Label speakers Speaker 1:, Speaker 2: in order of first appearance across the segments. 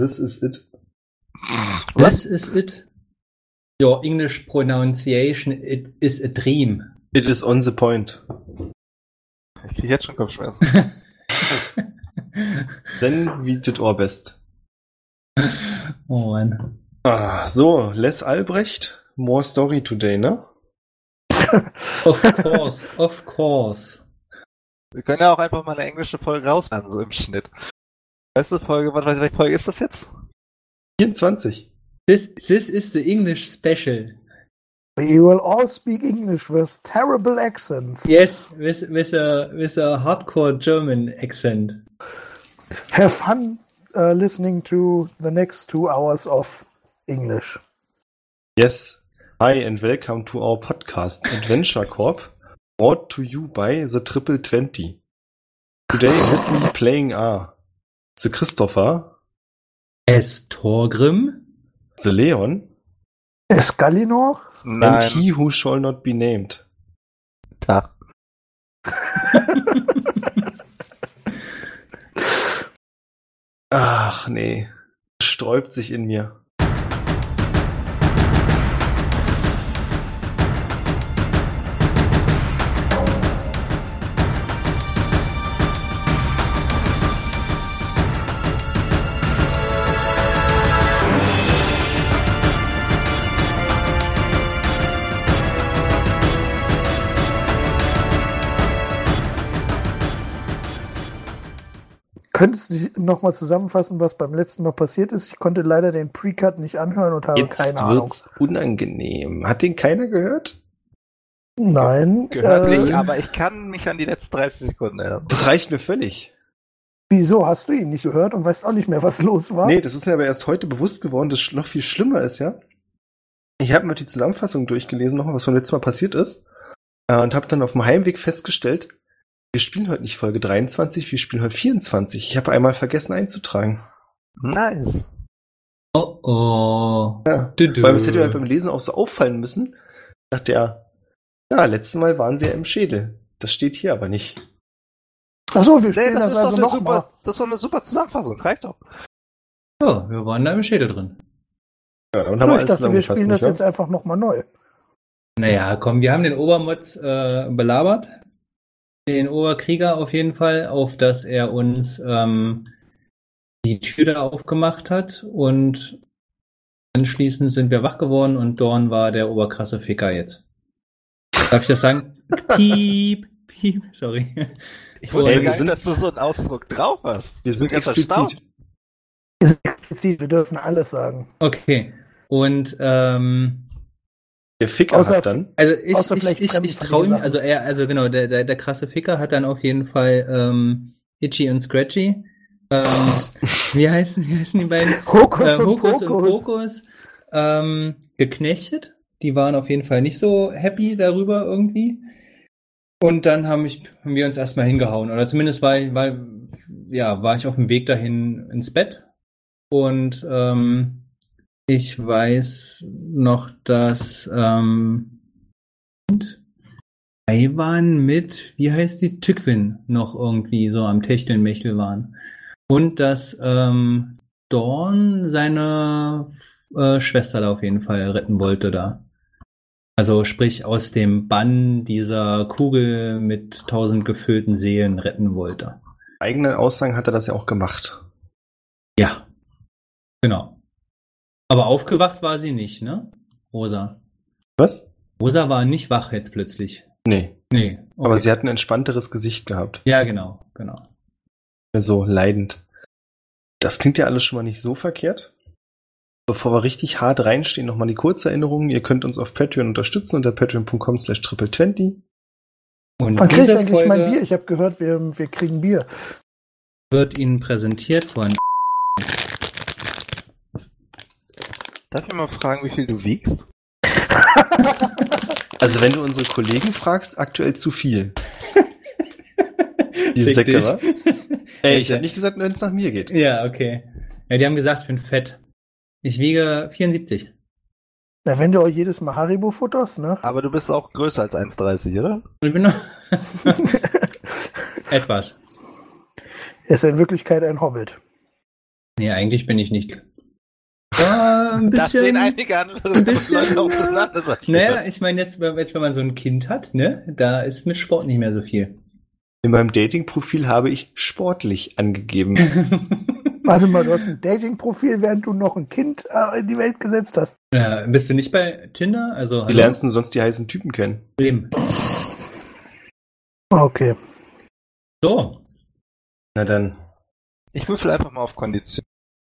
Speaker 1: This is it.
Speaker 2: This is it. Your English pronunciation it is a dream.
Speaker 1: It is on the point.
Speaker 3: Ich krieg jetzt schon Kopfschmerzen.
Speaker 1: Then we did our best.
Speaker 2: oh Mann.
Speaker 1: Ah, so, Les Albrecht, more story today, ne?
Speaker 2: Of course, of course.
Speaker 3: Wir können ja auch einfach mal eine englische Folge rausmachen, so im Schnitt. Weißt du, Folge, was weiß ich, welche Folge ist das jetzt?
Speaker 1: 24.
Speaker 2: This, this is the English special.
Speaker 4: We will all speak English with terrible accents.
Speaker 2: Yes, with, with, a, with a hardcore German accent.
Speaker 4: Have fun uh, listening to the next two hours of English.
Speaker 1: Yes. Hi and welcome to our podcast Adventure Corp, brought to you by the Triple Twenty. Today with me playing are the Christopher,
Speaker 2: Es Torgrim?
Speaker 1: the Leon,
Speaker 4: Escalinor?
Speaker 1: and he who shall not be named.
Speaker 3: Tag.
Speaker 1: Ach nee, sträubt sich in mir.
Speaker 4: Könntest du nochmal zusammenfassen, was beim letzten Mal passiert ist? Ich konnte leider den Pre-Cut nicht anhören und habe
Speaker 1: Jetzt
Speaker 4: keine Ahnung.
Speaker 1: wird's unangenehm. Hat den keiner gehört?
Speaker 4: Nein.
Speaker 3: Gehört
Speaker 4: äh,
Speaker 3: nicht, aber ich kann mich an die letzten 30 Sekunden erinnern.
Speaker 1: Das reicht mir völlig.
Speaker 4: Wieso hast du ihn nicht gehört und weißt auch nicht mehr, was los war?
Speaker 1: Nee, das ist mir aber erst heute bewusst geworden, dass sch- noch viel schlimmer ist, ja. Ich habe mir die Zusammenfassung durchgelesen, nochmal, was beim letzten Mal passiert ist. Äh, und habe dann auf dem Heimweg festgestellt, wir spielen heute nicht Folge 23, wir spielen heute 24. Ich habe einmal vergessen einzutragen.
Speaker 3: Nice.
Speaker 2: Oh oh.
Speaker 1: Ja.
Speaker 2: Du, du.
Speaker 1: Weil es hätte halt beim Lesen auch so auffallen müssen. Ich dachte ja, ja, letztes Mal waren sie ja im Schädel. Das steht hier aber nicht.
Speaker 4: Ach so, wir
Speaker 3: Nee,
Speaker 4: spielen
Speaker 3: das,
Speaker 4: das,
Speaker 3: ist doch
Speaker 4: also
Speaker 3: eine
Speaker 4: nochmal.
Speaker 3: super, das ist doch eine super Zusammenfassung. Reicht doch.
Speaker 2: Ja, wir waren da im Schädel drin.
Speaker 1: Ja, dann
Speaker 4: So,
Speaker 1: haben wir
Speaker 4: ich
Speaker 1: alles
Speaker 4: dachte, wir spielen das
Speaker 1: nicht wahr?
Speaker 4: jetzt einfach nochmal neu.
Speaker 2: Naja, komm, wir haben den Obermotz äh, belabert. Den Oberkrieger auf jeden Fall, auf dass er uns ähm, die Tür da aufgemacht hat und anschließend sind wir wach geworden und Dorn war der oberkrasse Ficker jetzt. Darf ich das sagen? Piep, piep, sorry.
Speaker 3: Ich wusste
Speaker 1: Ey, wir
Speaker 3: gar nicht,
Speaker 1: sind-
Speaker 3: dass du so einen Ausdruck drauf hast.
Speaker 1: Wir sind explizit.
Speaker 3: erstaunt.
Speaker 4: Ist explizit, wir dürfen alles sagen.
Speaker 2: Okay. Und ähm,
Speaker 1: Der Ficker
Speaker 4: Außer-
Speaker 1: hat dann.
Speaker 2: Also ich, ich,
Speaker 4: vielleicht
Speaker 2: ich, ich traue ihm, also er, also genau, der, der, der krasse Ficker hat dann auf jeden Fall ähm, Itchy und Scratchy. Ähm, wie heißen, wie heißen die beiden?
Speaker 4: Hokus
Speaker 2: Äh,
Speaker 4: und
Speaker 2: Hokus und
Speaker 4: Pokus.
Speaker 2: Ähm, geknechtet. Die waren auf jeden Fall nicht so happy darüber irgendwie. Und dann haben, ich, haben wir uns erstmal hingehauen. Oder zumindest war ich, war, ja, war ich auf dem Weg dahin ins Bett. Und ähm, ich weiß noch, dass ähm, Taiwan mit, wie heißt die, Tückwin noch irgendwie so am Techtelmechtel waren. Und dass ähm, Dorn seine äh, Schwester da auf jeden Fall retten wollte da. Also sprich aus dem Bann dieser Kugel mit tausend gefüllten Seelen retten wollte.
Speaker 1: Eigenen Aussagen hat er das ja auch gemacht.
Speaker 2: Ja. Genau. Aber aufgewacht war sie nicht, ne? Rosa.
Speaker 1: Was?
Speaker 2: Rosa war nicht wach jetzt plötzlich.
Speaker 1: Nee.
Speaker 2: Nee. Okay.
Speaker 1: Aber sie hat ein entspannteres Gesicht gehabt.
Speaker 2: Ja, genau, genau.
Speaker 1: So leidend. Das klingt ja alles schon mal nicht so verkehrt. Bevor wir richtig hart reinstehen, nochmal die Kurzerinnerung. Ihr könnt uns auf Patreon unterstützen unter patreon.com slash triple20.
Speaker 2: Und
Speaker 4: Wann kriege ich eigentlich mein Bier?
Speaker 2: Folge
Speaker 4: Ich habe gehört, wir, wir kriegen Bier.
Speaker 2: wird Ihnen präsentiert von
Speaker 3: Darf ich mal fragen, wie viel du wiegst?
Speaker 1: Also wenn du unsere Kollegen fragst, aktuell zu viel. Die
Speaker 2: Fick
Speaker 1: Säcke,
Speaker 2: dich.
Speaker 1: wa? Ey, ich habe nicht gesagt, wenn es nach mir geht.
Speaker 2: Ja, okay. Ja, die haben gesagt, ich bin fett. Ich wiege 74.
Speaker 4: Na, wenn du auch jedes Mal Haribo futterst, ne?
Speaker 3: Aber du bist auch größer als 1,30, oder?
Speaker 2: Ich bin noch etwas.
Speaker 4: Er ist in Wirklichkeit ein Hobbit.
Speaker 2: Nee, eigentlich bin ich nicht. Ja, ein
Speaker 3: Das sehen
Speaker 2: bisschen.
Speaker 3: einige andere
Speaker 2: ein bisschen-
Speaker 3: Leute auch das anders an.
Speaker 2: Naja, ich meine, jetzt, jetzt, wenn man so ein Kind hat, ne, da ist mit Sport nicht mehr so viel.
Speaker 1: In meinem Dating-Profil habe ich sportlich angegeben.
Speaker 4: Warte mal, du hast ein Dating-Profil, während du noch ein Kind äh, in die Welt gesetzt hast.
Speaker 2: ja, bist du nicht bei Tinder? Also,
Speaker 1: Wie lernst du denn sonst die heißen Typen kennen?
Speaker 2: Leben.
Speaker 4: Okay.
Speaker 2: So.
Speaker 1: Na dann.
Speaker 3: Ich würfel einfach mal auf Kondition.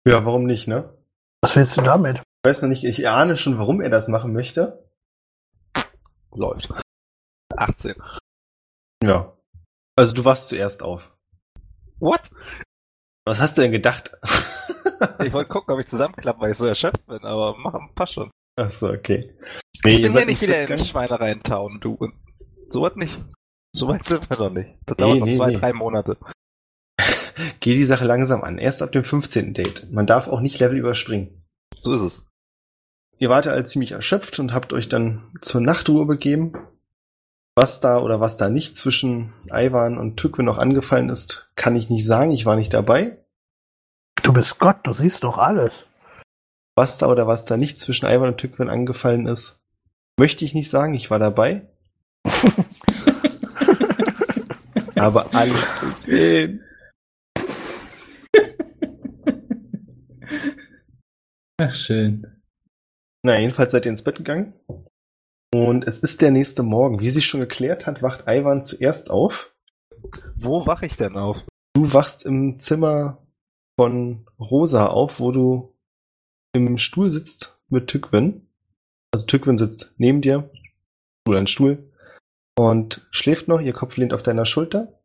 Speaker 1: Ja, warum nicht, ne?
Speaker 4: Was willst du damit?
Speaker 1: Ich weiß noch nicht, ich ahne schon, warum er das machen möchte.
Speaker 3: Läuft. 18.
Speaker 1: Ja. Also du wachst zuerst auf.
Speaker 3: What?
Speaker 1: Was hast du denn gedacht?
Speaker 3: Ich wollte gucken, ob ich zusammenklappe, weil ich so erschöpft bin, aber mach, passt schon.
Speaker 1: Ach so, okay. Nee,
Speaker 3: Ich
Speaker 1: ihr
Speaker 3: bin
Speaker 1: seid
Speaker 3: ja nicht wieder in
Speaker 1: gegangen?
Speaker 3: Schweinereien tauen, du. Und so was nicht. So weit sind wir noch nicht. Das
Speaker 1: Nee,
Speaker 3: dauert noch
Speaker 1: nee,
Speaker 3: zwei,
Speaker 1: nee.
Speaker 3: drei Monate.
Speaker 1: Geh die Sache langsam an. Erst ab dem 15. Date. Man darf auch nicht Level überspringen.
Speaker 3: So ist es.
Speaker 1: Ihr wart alle ziemlich erschöpft und habt euch dann zur Nachtruhe begeben. Was da oder was da nicht zwischen Ivan und Tückwe noch angefallen ist, kann ich nicht sagen. Ich war nicht dabei.
Speaker 4: Du bist Gott, du siehst doch alles.
Speaker 1: Was da oder was da nicht zwischen Ivan und Tückwen angefallen ist, möchte ich nicht sagen. Ich war dabei. Aber alles gesehen.
Speaker 2: Ach, schön.
Speaker 1: Na, jedenfalls seid ihr ins Bett gegangen. Und es ist der nächste Morgen. Wie sich schon geklärt hat, wacht Ivan zuerst auf.
Speaker 3: Wo wache ich denn auf?
Speaker 1: Du wachst im Zimmer von Rosa auf, wo du im Stuhl sitzt mit Tückwin. Also Tückwin sitzt neben dir, oder ein Stuhl, und schläft noch, ihr Kopf lehnt auf deiner Schulter.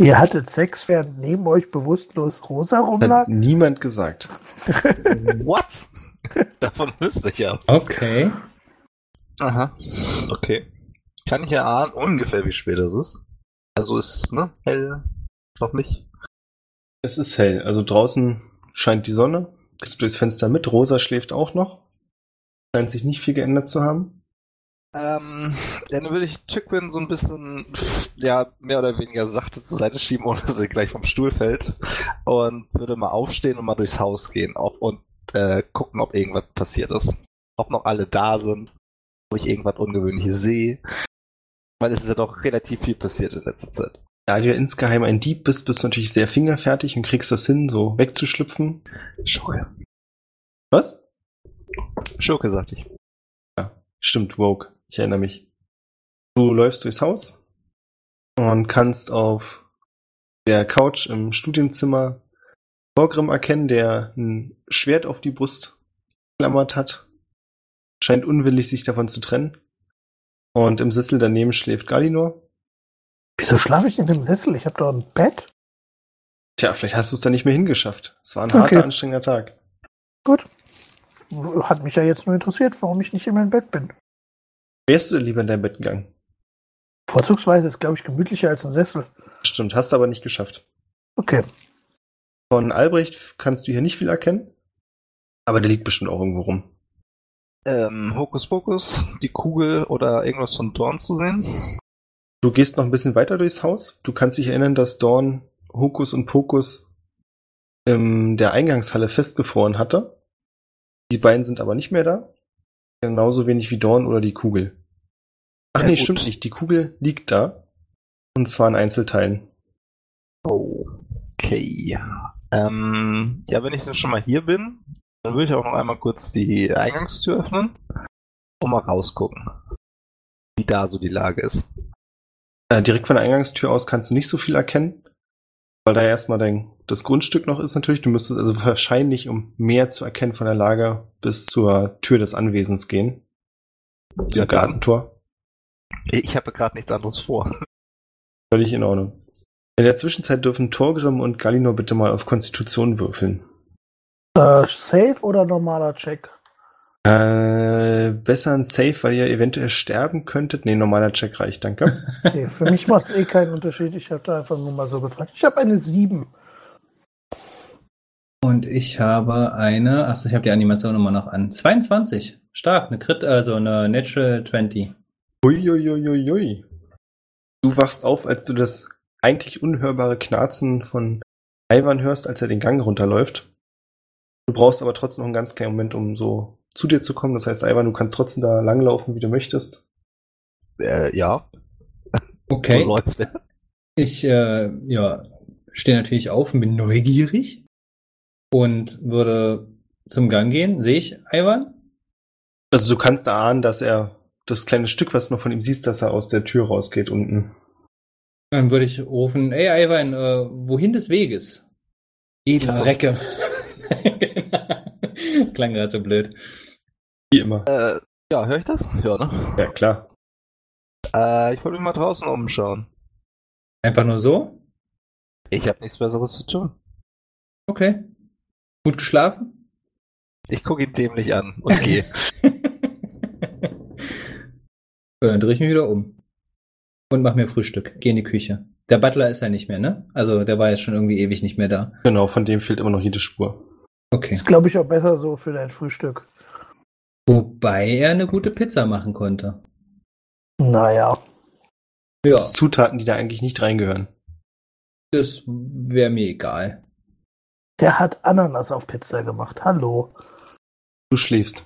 Speaker 4: Ihr hattet Sex, während neben euch bewusstlos Rosa
Speaker 1: Hat
Speaker 4: rumlag?
Speaker 1: niemand gesagt.
Speaker 3: What? Davon wüsste ich ja.
Speaker 2: Okay.
Speaker 3: Aha. Okay. Kann ich erahnen ungefähr, wie spät es ist. Also ist, ne, hell. Noch nicht.
Speaker 1: Es ist hell, also draußen scheint die Sonne, gehst durchs Fenster mit, Rosa schläft auch noch. Scheint sich nicht viel geändert zu haben.
Speaker 3: Ähm, dann würde ich Chickwin so ein bisschen, ja, mehr oder weniger sachte zur Seite schieben, ohne dass sie gleich vom Stuhl fällt. Und würde mal aufstehen und mal durchs Haus gehen ob, und äh, gucken, ob irgendwas passiert ist. Ob noch alle da sind, ob ich irgendwas Ungewöhnliches sehe. Weil es ist ja doch relativ viel passiert in letzter Zeit.
Speaker 1: Da du ja insgeheim ein Dieb bist, bist du natürlich sehr fingerfertig und kriegst das hin, so wegzuschlüpfen.
Speaker 3: Schurke.
Speaker 1: Was?
Speaker 3: Schurke, sagte ich.
Speaker 1: Stimmt, Woke. Ich erinnere mich. Du läufst durchs Haus und kannst auf der Couch im Studienzimmer Torgrim erkennen, der ein Schwert auf die Brust geklammert hat. Scheint unwillig, sich davon zu trennen. Und im Sessel daneben schläft Galinor.
Speaker 4: Wieso schlafe ich in dem Sessel? Ich habe doch ein Bett.
Speaker 1: Tja, vielleicht hast du es da nicht mehr hingeschafft. Es war ein
Speaker 4: Okay.
Speaker 1: harter, anstrengender Tag.
Speaker 4: Gut. Hat mich ja jetzt nur interessiert, warum ich nicht in meinem Bett bin.
Speaker 1: Wärst du denn lieber in dein Bett gegangen?
Speaker 4: Vorzugsweise ist, glaube ich, gemütlicher als ein Sessel.
Speaker 1: Stimmt, hast du aber nicht geschafft.
Speaker 4: Okay.
Speaker 1: Von Albrecht kannst du hier nicht viel erkennen. Aber der liegt bestimmt auch irgendwo rum.
Speaker 3: Ähm, Hokus Pokus, die Kugel oder irgendwas von Dorn zu sehen?
Speaker 1: Du gehst noch ein bisschen weiter durchs Haus. Du kannst dich erinnern, dass Dorn Hokus und Pokus in der Eingangshalle festgefroren hatte. Die beiden sind aber nicht mehr da. Genauso wenig wie Dorn oder die Kugel. Ach nee, stimmt nicht. Die Kugel liegt da. Und zwar in Einzelteilen.
Speaker 3: Okay. Ähm, ja, wenn ich dann schon mal hier bin, dann würde ich auch noch einmal kurz die Eingangstür öffnen und mal rausgucken, wie da so die Lage ist.
Speaker 1: Äh, direkt von der Eingangstür aus kannst du nicht so viel erkennen. Weil da erstmal dein, das Grundstück noch ist natürlich. Du müsstest also wahrscheinlich, um mehr zu erkennen von der Lage, bis zur Tür des Anwesens gehen. Zum
Speaker 3: Ja, dann.
Speaker 1: Gartentor.
Speaker 3: Ich habe gerade nichts anderes vor.
Speaker 1: Völlig in Ordnung. In der Zwischenzeit dürfen Torgrim und Galinor bitte mal auf Konstitution würfeln.
Speaker 4: Äh, safe oder normaler Check?
Speaker 1: Äh, besser ein Safe, weil ihr eventuell sterben könntet. Nee, normaler Check reicht, danke.
Speaker 4: Nee, für mich macht es eh keinen Unterschied. Ich habe da einfach nur mal so gefragt. Ich habe eine 7.
Speaker 2: Und ich habe eine, achso, ich habe die Animation nochmal noch an. 22. Stark, eine Crit, also eine Natural 20.
Speaker 1: Uiuiuiui. Du wachst auf, als du das eigentlich unhörbare Knarzen von Ivan hörst, als er den Gang runterläuft. Du brauchst aber trotzdem noch einen ganz kleinen Moment, um so zu dir zu kommen. Das heißt, Ivan, du kannst trotzdem da langlaufen, wie du möchtest.
Speaker 3: Äh, ja,
Speaker 2: Okay.
Speaker 3: so läuft er.
Speaker 2: Ich äh, ja, stehe natürlich auf und bin neugierig und würde zum Gang gehen. Sehe ich Ivan?
Speaker 1: Also du kannst erahnen, dass er das kleine Stück, was du noch von ihm siehst, dass er aus der Tür rausgeht unten.
Speaker 2: Dann würde ich rufen, ey Ivan, äh, wohin des Weges? Edler
Speaker 3: Ja.
Speaker 2: Recke. Klang gerade so blöd.
Speaker 1: Wie immer.
Speaker 3: Äh, ja, höre ich das? Ja, ne?
Speaker 1: Ja, klar.
Speaker 3: Äh, ich wollte mich mal draußen umschauen.
Speaker 2: Einfach nur so?
Speaker 3: Ich habe nichts Besseres zu tun.
Speaker 2: Okay. Gut geschlafen?
Speaker 3: Ich gucke ihn dämlich an und gehe.
Speaker 2: dann drehe ich mich wieder um. Und mach mir Frühstück. Geh in die Küche. Der Butler ist ja nicht mehr, ne? Also der war jetzt schon irgendwie ewig nicht mehr da.
Speaker 1: Genau, von dem fehlt immer noch jede Spur.
Speaker 2: Okay.
Speaker 4: Ist, glaube ich, auch besser so für dein Frühstück.
Speaker 2: Wobei er eine gute Pizza machen konnte.
Speaker 4: Naja.
Speaker 2: Ja,
Speaker 1: Das sind Zutaten, die da eigentlich nicht reingehören.
Speaker 2: das wäre mir egal.
Speaker 4: Der hat Ananas auf Pizza gemacht. Hallo.
Speaker 1: Du schläfst.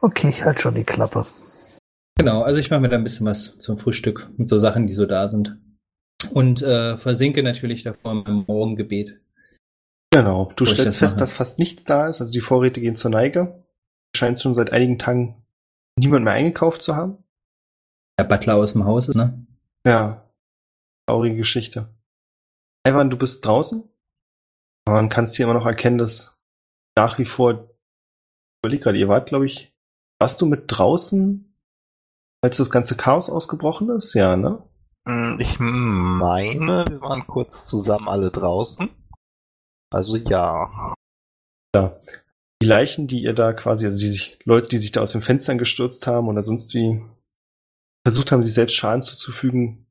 Speaker 4: Okay, ich halt schon die Klappe.
Speaker 2: Genau, also ich mache mir da ein bisschen was zum Frühstück mit so Sachen, die so da sind. Und äh, versinke natürlich davor in meinem Morgengebet.
Speaker 1: Genau. Du stellst fest,
Speaker 2: mache.
Speaker 1: dass fast nichts da ist. Also die Vorräte gehen zur Neige. Scheint schon seit einigen Tagen niemand mehr eingekauft zu haben.
Speaker 2: Der Butler aus dem Haus ist, ne?
Speaker 1: Ja. Traurige Geschichte. Ivan, du bist draußen. Man kannst hier immer noch erkennen, dass nach wie vor, ich überleg gerade, ihr wart, glaube ich, warst du mit draußen, als das ganze Chaos ausgebrochen ist? Ja, ne?
Speaker 3: Hm, Ich meine, wir waren kurz zusammen alle draußen. Also ja.
Speaker 1: Die Leichen, die ihr da quasi, also die sich, Leute, die sich da aus den Fenstern gestürzt haben oder sonst wie versucht haben, sich selbst Schaden zuzufügen,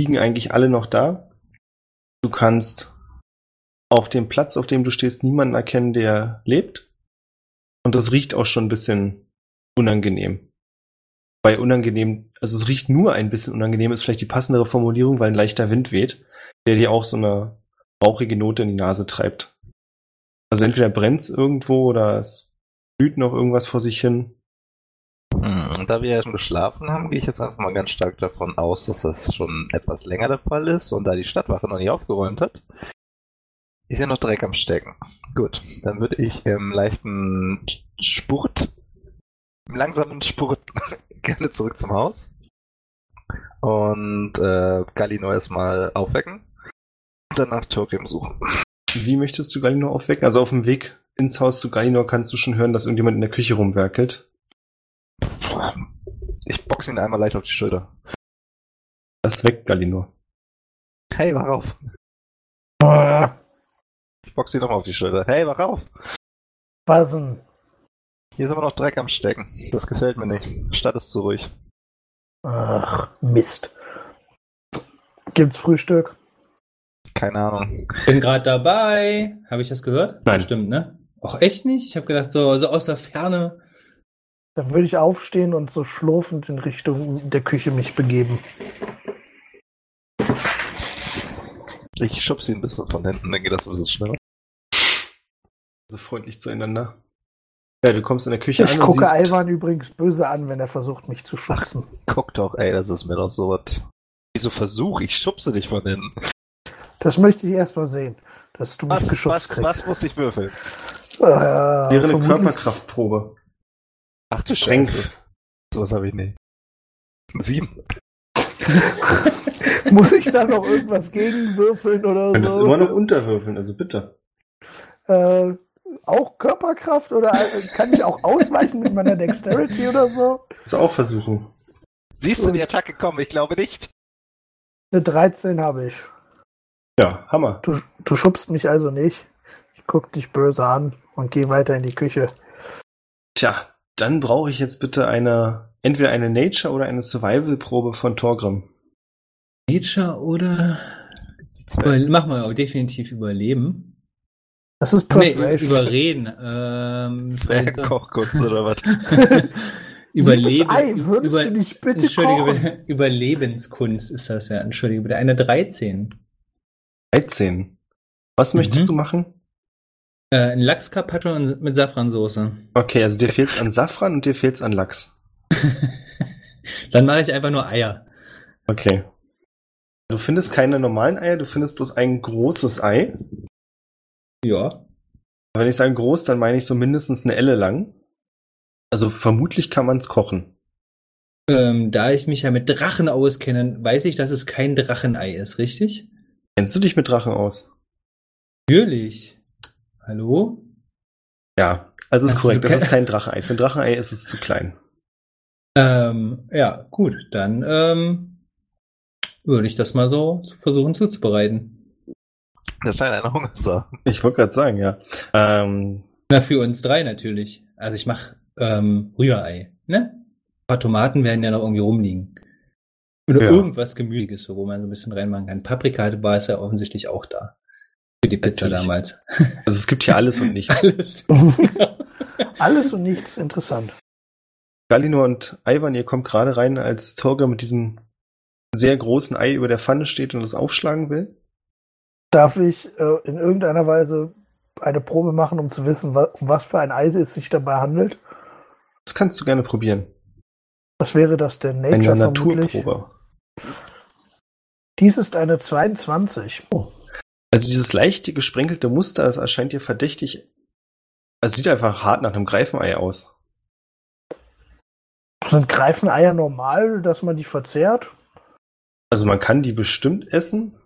Speaker 1: liegen eigentlich alle noch da. Du kannst auf dem Platz, auf dem du stehst, niemanden erkennen, der lebt. Und das riecht auch schon ein bisschen unangenehm. Bei unangenehm, also es riecht nur ein bisschen unangenehm, ist vielleicht die passendere Formulierung, weil ein leichter Wind weht, der dir auch so eine rauchige Note in die Nase treibt. Also entweder brennt's irgendwo oder es blüht noch irgendwas vor sich hin.
Speaker 3: Hm, Da wir ja schon geschlafen haben, gehe ich jetzt einfach mal ganz stark davon aus, dass das schon etwas länger der Fall ist und da die Stadtwache noch nicht aufgeräumt hat, ist ja noch Dreck am Stecken. Gut, dann würde ich im leichten Spurt, im langsamen Spurt gerne zurück zum Haus und äh, Galino erstmal aufwecken und dann nach Tokium suchen.
Speaker 1: Wie möchtest du Galinor aufwecken? Also auf dem Weg ins Haus zu Galinor kannst du schon hören, dass irgendjemand in der Küche rumwerkelt.
Speaker 3: Ich boxe ihn einmal leicht auf die Schulter.
Speaker 1: Das weckt Galinor.
Speaker 3: Hey, wach auf.
Speaker 4: Äh,
Speaker 3: Ich boxe ihn nochmal auf die Schulter. Hey, wach auf.
Speaker 4: was denn?
Speaker 3: Hier ist aber noch Dreck am Stecken. Das gefällt mir nicht. Stadt ist zu ruhig.
Speaker 4: Ach, Mist. Gibt's Frühstück?
Speaker 3: Keine Ahnung.
Speaker 2: Bin gerade dabei. Habe ich das gehört?
Speaker 1: Nein.
Speaker 2: Stimmt, ne? Auch echt nicht? Ich habe gedacht, so, so aus der Ferne.
Speaker 4: Dann würde ich aufstehen und so schlurfend in Richtung der Küche mich begeben.
Speaker 3: Ich schubse ihn ein bisschen von hinten, dann geht das ein bisschen schneller.
Speaker 1: So freundlich zueinander. Ja, du kommst in der Küche
Speaker 4: Ich
Speaker 1: an und
Speaker 4: gucke Ivan übrigens böse an, wenn er versucht, mich zu schubsen.
Speaker 3: Guck doch, ey, das ist mir doch so was. Wieso versuch? Ich schubse dich von hinten.
Speaker 4: Das möchte ich erst mal sehen, dass du mich
Speaker 3: Was,
Speaker 4: geschubst
Speaker 3: was,
Speaker 4: kriegst.
Speaker 3: was muss ich würfeln?
Speaker 4: Äh,
Speaker 1: wäre eine Körperkraftprobe.
Speaker 3: Ach du
Speaker 1: Strength.
Speaker 3: Sowas habe ich nicht. Sieben.
Speaker 4: Muss ich da noch irgendwas gegenwürfeln oder
Speaker 1: Du könntest
Speaker 4: so?
Speaker 1: immer noch unterwürfeln, also bitte.
Speaker 4: Äh, auch Körperkraft oder äh, kann ich auch ausweichen mit meiner Dexterity oder so?
Speaker 1: Kannst du auch versuchen.
Speaker 3: Siehst du die Attacke kommen? Ich glaube nicht.
Speaker 4: Eine 13 habe ich.
Speaker 1: Ja, Hammer.
Speaker 4: Du, du schubst mich also nicht. Ich guck dich böse an und gehe weiter in die Küche.
Speaker 1: Tja, dann brauche ich jetzt bitte eine, entweder eine Nature- oder eine Survival-Probe von Torgrim.
Speaker 2: Nature oder mach mal definitiv überleben.
Speaker 4: Das ist
Speaker 2: Nee,
Speaker 4: Persuasion.
Speaker 2: überreden. Ähm,
Speaker 3: Zwergenkochkunst oder was?
Speaker 2: Überleben.
Speaker 4: Ei, würdest
Speaker 2: über,
Speaker 4: du nicht bitte
Speaker 2: Entschuldige,
Speaker 4: kochen?
Speaker 2: bitte, Überlebenskunst ist das ja. Entschuldige bitte. Eine 13.
Speaker 1: 13. Was möchtest
Speaker 2: Mhm.
Speaker 1: du machen?
Speaker 2: Äh, ein Lachs-Carpaccio mit Safransoße.
Speaker 1: Okay, also dir fehlt's an Safran und dir fehlt's an Lachs.
Speaker 2: Dann mache ich einfach nur Eier.
Speaker 1: Okay. Du findest keine normalen Eier, du findest bloß ein großes Ei.
Speaker 2: Ja.
Speaker 1: Wenn ich sage groß, dann meine ich so mindestens eine Elle lang. Also vermutlich kann man es kochen.
Speaker 2: Ähm, da ich mich ja mit Drachen auskenne, weiß ich, dass es kein Drachenei ist, richtig?
Speaker 1: Kennst du dich mit Drachen aus?
Speaker 2: Natürlich. Hallo?
Speaker 1: Ja, also ist
Speaker 2: Das
Speaker 1: korrekt. Das ist kein Drachenei. Für ein Drachenei ist es zu klein.
Speaker 2: Ähm, ja, gut, dann ähm, würde ich das mal so versuchen zuzubereiten.
Speaker 3: Der scheint eine Hunger zu haben.
Speaker 1: Ich wollte gerade sagen, ja. Ähm,
Speaker 2: Na, für uns drei natürlich. Also ich mache ähm, Rührei, ne? Ein paar Tomaten werden ja noch irgendwie rumliegen. Oder
Speaker 1: Ja.
Speaker 2: irgendwas Gemüsiges, so, wo man so ein bisschen reinmachen kann. Paprika war es ja offensichtlich auch da. Für die Pizza
Speaker 1: Natürlich.
Speaker 2: damals.
Speaker 1: also es gibt hier alles und nichts.
Speaker 2: Alles.
Speaker 4: Alles und nichts interessant.
Speaker 1: Galinor und Ivan, ihr kommt gerade rein, als Torge mit diesem sehr großen Ei über der Pfanne steht und es aufschlagen will.
Speaker 4: Darf ich äh, in irgendeiner Weise eine Probe machen, um zu wissen, wa um was für ein Eis es sich dabei handelt?
Speaker 1: Das kannst du gerne probieren.
Speaker 4: Was wäre das denn?
Speaker 1: Eine
Speaker 4: Nature vermutlich?
Speaker 1: Naturprobe.
Speaker 4: Dies ist eine 22.
Speaker 1: Also dieses leichte, gesprenkelte Muster, das erscheint dir verdächtig. Es sieht einfach hart nach einem Greifenei aus.
Speaker 4: Sind Greifeneier normal, dass man die verzehrt?
Speaker 1: Also man kann die bestimmt essen,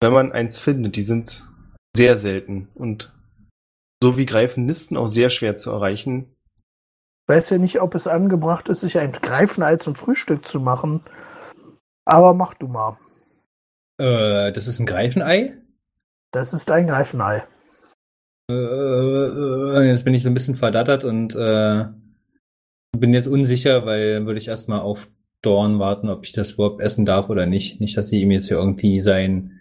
Speaker 1: wenn man eins findet. Die sind sehr selten und so wie Greifennisten auch sehr schwer zu erreichen.
Speaker 4: Weiß ja nicht, ob es angebracht ist, sich ein Greifenei zum Frühstück zu machen. Aber mach du mal.
Speaker 2: äh, das ist ein Greifenei?
Speaker 4: Das ist ein Greifenei.
Speaker 2: Äh, äh, jetzt bin ich so ein bisschen verdattert und äh, bin jetzt unsicher, weil dann würde ich erstmal auf Dorn warten, ob ich das überhaupt essen darf oder nicht. Nicht, dass ich ihm jetzt hier irgendwie sein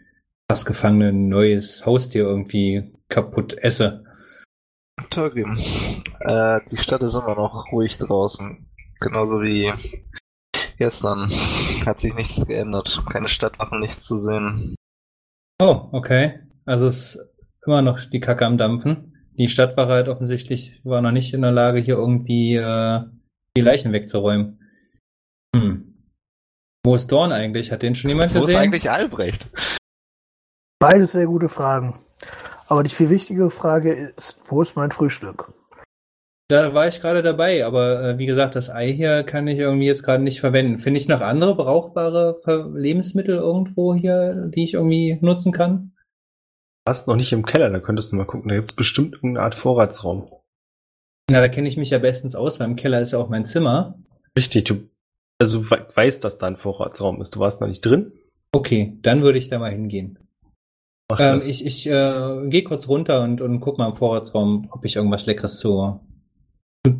Speaker 2: fast gefangene neues Haustier irgendwie kaputt esse.
Speaker 3: Torgrim, äh, die Stadt ist immer noch ruhig draußen. Genauso wie gestern. Hat sich nichts geändert. Keine Stadtwachen, nichts zu sehen.
Speaker 2: Oh, okay. Also ist immer noch die Kacke am Dampfen. Die Stadtwache hat offensichtlich war noch nicht in der Lage, hier irgendwie äh, die Leichen wegzuräumen. Hm. Wo ist Dorn eigentlich? Hat den schon jemand
Speaker 3: Wo
Speaker 2: gesehen?
Speaker 3: ist eigentlich Albrecht?
Speaker 4: Beides sehr gute Fragen. Aber die viel wichtigere Frage ist, wo ist mein Frühstück?
Speaker 2: Da war ich gerade dabei, aber äh, wie gesagt, das Ei hier kann ich irgendwie jetzt gerade nicht verwenden. Finde ich noch andere brauchbare Ver- Lebensmittel irgendwo hier, die ich irgendwie nutzen kann?
Speaker 1: Warst noch nicht im Keller, da könntest du mal gucken. Da gibt's bestimmt irgendeine Art Vorratsraum.
Speaker 2: Na, da kenne ich mich ja bestens aus, weil im Keller ist ja auch mein Zimmer.
Speaker 1: Richtig, du also we weißt, dass da ein Vorratsraum ist. Du warst noch nicht drin.
Speaker 2: Okay, dann würde ich da mal hingehen. Ähm, ich ich äh, gehe kurz runter und, und guck mal im Vorratsraum, ob ich irgendwas Leckeres zu,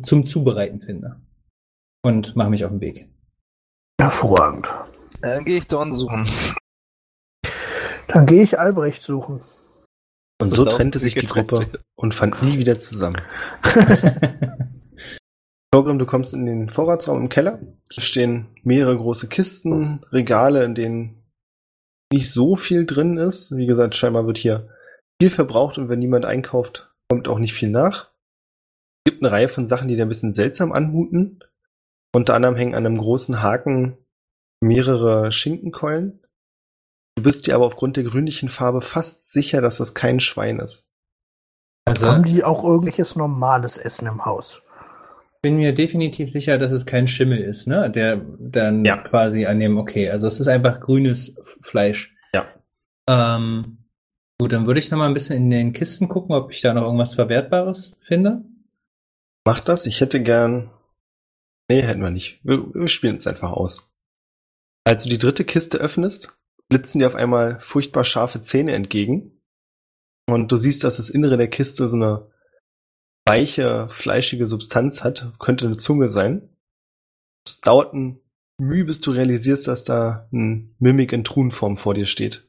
Speaker 2: zum Zubereiten finde. Und mache mich auf den Weg.
Speaker 4: Hervorragend.
Speaker 3: Dann gehe ich Dorn suchen.
Speaker 4: Dann gehe ich Albrecht suchen.
Speaker 1: und so
Speaker 3: laufen
Speaker 1: trennte sich die. Gruppe und fand nie wieder zusammen. Torgrim, du kommst in den Vorratsraum im Keller. Hier stehen mehrere große Kisten, Regale, in denen nicht so viel drin ist. Wie gesagt, scheinbar wird hier viel verbraucht und wenn niemand einkauft, kommt auch nicht viel nach. Es gibt eine Reihe von Sachen, die da ein bisschen seltsam anmuten. Unter anderem hängen an einem großen Haken mehrere Schinkenkeulen. Du bist dir aber aufgrund der grünlichen Farbe fast sicher, dass das kein Schwein ist.
Speaker 2: also
Speaker 4: Haben die auch irgendwelches normales Essen im Haus?
Speaker 2: Bin mir definitiv sicher, dass es kein Schimmel ist, ne? Der dann
Speaker 1: Ja.
Speaker 2: quasi an dem, okay, also es ist einfach grünes Fleisch.
Speaker 1: Ja.
Speaker 2: Ähm, gut, dann würde ich noch mal ein bisschen in den Kisten gucken, ob ich da noch irgendwas Verwertbares finde.
Speaker 1: Mach das, ich hätte gern. Nee, hätten wir nicht. Wir, wir spielen es einfach aus. Als du die dritte Kiste öffnest, blitzen dir auf einmal furchtbar scharfe Zähne entgegen. Und du siehst, dass das Innere der Kiste so eine weiche, fleischige Substanz hat. Könnte eine Zunge sein. Es dauert ein Mühe, bis du realisierst, dass da ein Mimik in Truhenform vor dir steht.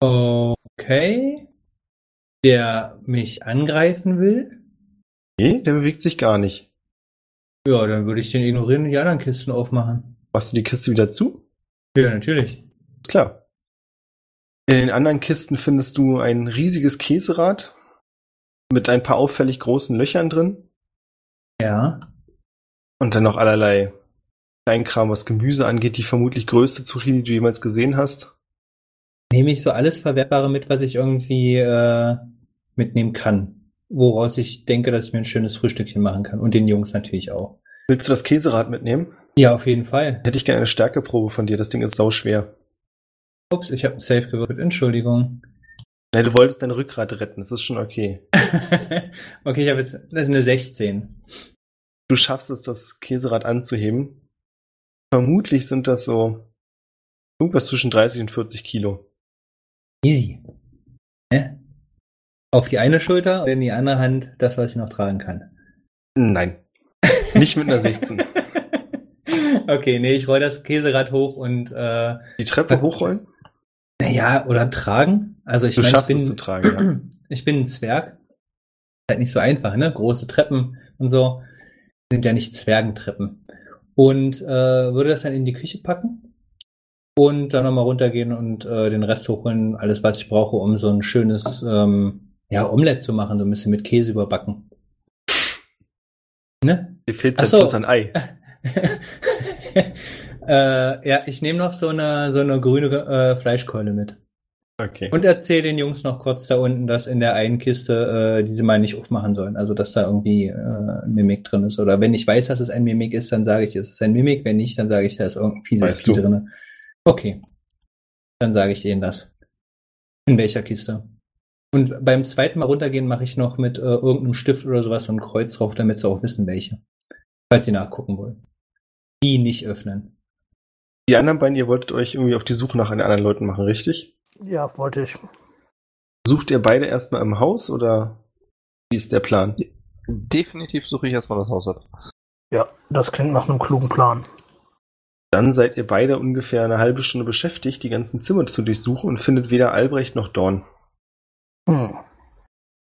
Speaker 2: Okay. Der mich angreifen will?
Speaker 1: Nee, der bewegt sich gar nicht.
Speaker 2: Ja, dann würde ich den ignorieren und die anderen Kisten aufmachen.
Speaker 1: Machst du die Kiste wieder zu?
Speaker 2: Ja, natürlich.
Speaker 1: Ist klar. In den anderen Kisten findest du ein riesiges Käserad, mit ein paar auffällig großen Löchern drin
Speaker 2: Ja.
Speaker 1: und dann noch allerlei Kleinkram, was Gemüse angeht, die vermutlich größte Zucchini, die du jemals gesehen hast.
Speaker 2: Nehme ich so alles Verwertbare mit, was ich irgendwie äh, mitnehmen kann. Woraus ich denke, dass ich mir ein schönes Frühstückchen machen kann. Und den Jungs natürlich auch.
Speaker 1: Willst du das Käserad mitnehmen?
Speaker 2: Ja, auf jeden Fall.
Speaker 1: Hätte ich gerne eine Stärkeprobe von dir, das Ding ist sauschwer.
Speaker 2: Ups, ich habe ein Safe gewürfelt. Entschuldigung.
Speaker 1: Nein, du wolltest dein Rückgrat retten, das ist schon okay.
Speaker 2: okay, ich habe jetzt. Das ist eine 16.
Speaker 1: Du schaffst es, das Käserad anzuheben. Vermutlich sind das so irgendwas zwischen 30 und 40 Kilo.
Speaker 2: Easy. Ne? Auf die eine Schulter und in die andere Hand das, was ich noch tragen kann.
Speaker 1: Nein. Nicht mit einer 16.
Speaker 2: okay, nee, ich roll das Käserad hoch und äh,
Speaker 1: Die Treppe hochrollen?
Speaker 2: Naja, oder tragen. Also ich
Speaker 1: Du
Speaker 2: meine, ich
Speaker 1: schaffst
Speaker 2: bin,
Speaker 1: es zu tragen,
Speaker 2: ich bin ein Zwerg. Halt nicht so einfach, ne? Große Treppen und so. Sind ja nicht Zwergentreppen. Und äh, würde das dann in die Küche packen und dann nochmal runtergehen und äh, den Rest hochholen, alles was ich brauche, um so ein schönes ähm, ja, Omelette zu machen, so ein bisschen mit Käse überbacken. Ne?
Speaker 1: Dir fehlt halt
Speaker 2: so.
Speaker 1: bloß ein Ei.
Speaker 2: äh, ja, ich nehme noch so eine so eine grüne äh, Fleischkeule mit.
Speaker 1: Okay.
Speaker 2: Und erzähl den Jungs noch kurz da unten, dass in der einen Kiste äh, diese mal nicht aufmachen sollen. Also dass da irgendwie äh, ein Mimik drin ist. Oder wenn ich weiß, dass es ein Mimik ist, dann sage ich, es ist ein Mimik. Wenn nicht, dann sage ich, da ist irgendein fieses
Speaker 1: Weißt
Speaker 2: Vieh
Speaker 1: du.
Speaker 2: drin. Okay. Dann sage ich denen das. In welcher Kiste? Und beim zweiten Mal runtergehen mache ich noch mit äh, irgendeinem Stift oder sowas so ein Kreuz drauf, damit sie auch wissen, welche. Falls sie nachgucken wollen. Die nicht öffnen.
Speaker 1: Die anderen beiden, ihr wolltet euch irgendwie auf die Suche nach den anderen Leuten machen, richtig?
Speaker 4: Ja, wollte ich.
Speaker 1: Sucht ihr beide erstmal im Haus oder wie ist der Plan?
Speaker 3: Definitiv suche ich erstmal das Haus ab.
Speaker 4: Ja, das klingt nach einem klugen Plan.
Speaker 1: Dann seid ihr beide ungefähr eine halbe Stunde beschäftigt, die ganzen Zimmer zu durchsuchen und findet weder Albrecht noch Dorn.
Speaker 4: Hm.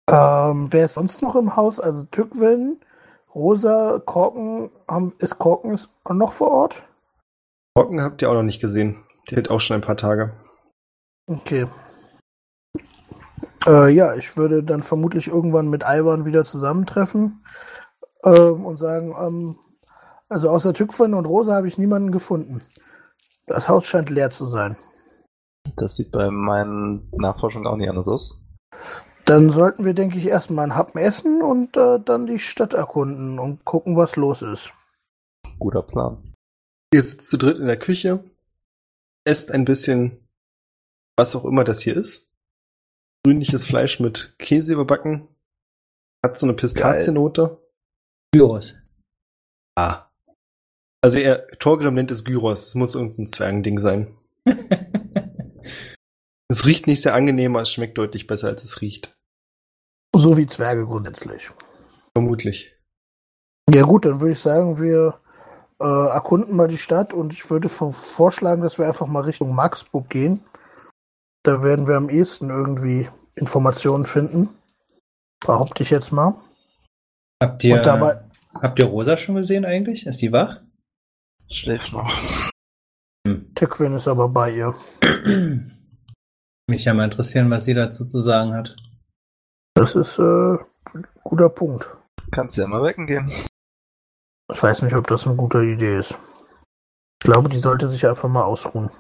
Speaker 4: Ähm, wer ist sonst noch im Haus? Also Tückwin, Rosa, Korken, haben, ist Korken noch vor Ort?
Speaker 1: Brocken habt ihr auch noch nicht gesehen. Der hält auch schon ein paar Tage.
Speaker 4: Okay. Äh, ja, ich würde dann vermutlich irgendwann mit Alban wieder zusammentreffen ähm, und sagen, ähm, also außer Tückwin und Rosa habe ich niemanden gefunden. Das Haus scheint leer zu sein.
Speaker 3: Das sieht bei meinen Nachforschungen auch nicht anders aus.
Speaker 4: Dann sollten wir, denke ich, erstmal einen Happen essen und äh, dann die Stadt erkunden und gucken, was los ist.
Speaker 3: Guter Plan.
Speaker 1: Ihr sitzt zu dritt in der Küche, esst ein bisschen, was auch immer das hier ist. Grünliches Fleisch mit Käse überbacken. Hat so eine Pistaziennote.
Speaker 2: Gyros.
Speaker 1: Ah. Also er, Torgrim nennt es Gyros. Es muss irgendein Zwergending sein. Es riecht nicht sehr angenehm, aber es schmeckt deutlich besser, als es riecht.
Speaker 4: So wie Zwerge grundsätzlich.
Speaker 1: Vermutlich.
Speaker 4: Ja gut, dann würde ich sagen, wir äh, erkunden mal die Stadt und ich würde vor- vorschlagen, dass wir einfach mal Richtung Maxburg gehen. Da werden wir am ehesten irgendwie Informationen finden. Behaupte ich jetzt mal.
Speaker 2: Habt ihr,
Speaker 4: Und dabei,
Speaker 2: habt ihr Rosa schon gesehen eigentlich? Ist die wach?
Speaker 3: Schläft noch.
Speaker 4: Tückwin ist aber bei ihr.
Speaker 2: Mich ja mal interessieren, was sie dazu zu sagen hat.
Speaker 4: Das ist äh, ein guter Punkt.
Speaker 3: Kannst ja mal wecken gehen.
Speaker 4: Ich weiß nicht, ob das eine gute Idee ist. Ich glaube, die sollte sich einfach mal ausruhen.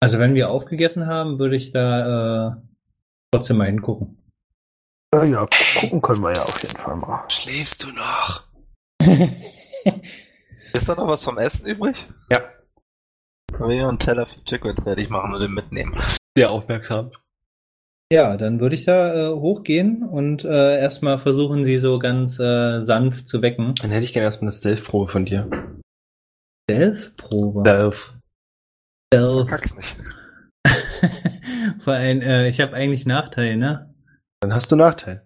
Speaker 2: Also wenn wir aufgegessen haben, würde ich da äh, trotzdem mal hingucken.
Speaker 4: Äh, ja, gucken können wir ja auf jeden Fall mal.
Speaker 1: Schläfst du noch?
Speaker 3: Ist da noch was vom Essen übrig?
Speaker 1: Ja.
Speaker 3: Können wir einen Teller für Chicken fertig machen und den mitnehmen?
Speaker 1: Sehr aufmerksam.
Speaker 2: Ja, dann würde ich da äh, hochgehen und äh, erstmal versuchen, sie so ganz äh, sanft zu wecken.
Speaker 1: Dann hätte ich gerne erstmal eine Stealth-Probe von dir.
Speaker 2: Stealth-Probe.
Speaker 1: Stealth.
Speaker 2: Stealth.
Speaker 3: Kack's nicht.
Speaker 2: Vor allem, äh, ich habe eigentlich Nachteil, ne?
Speaker 1: Dann hast du Nachteil.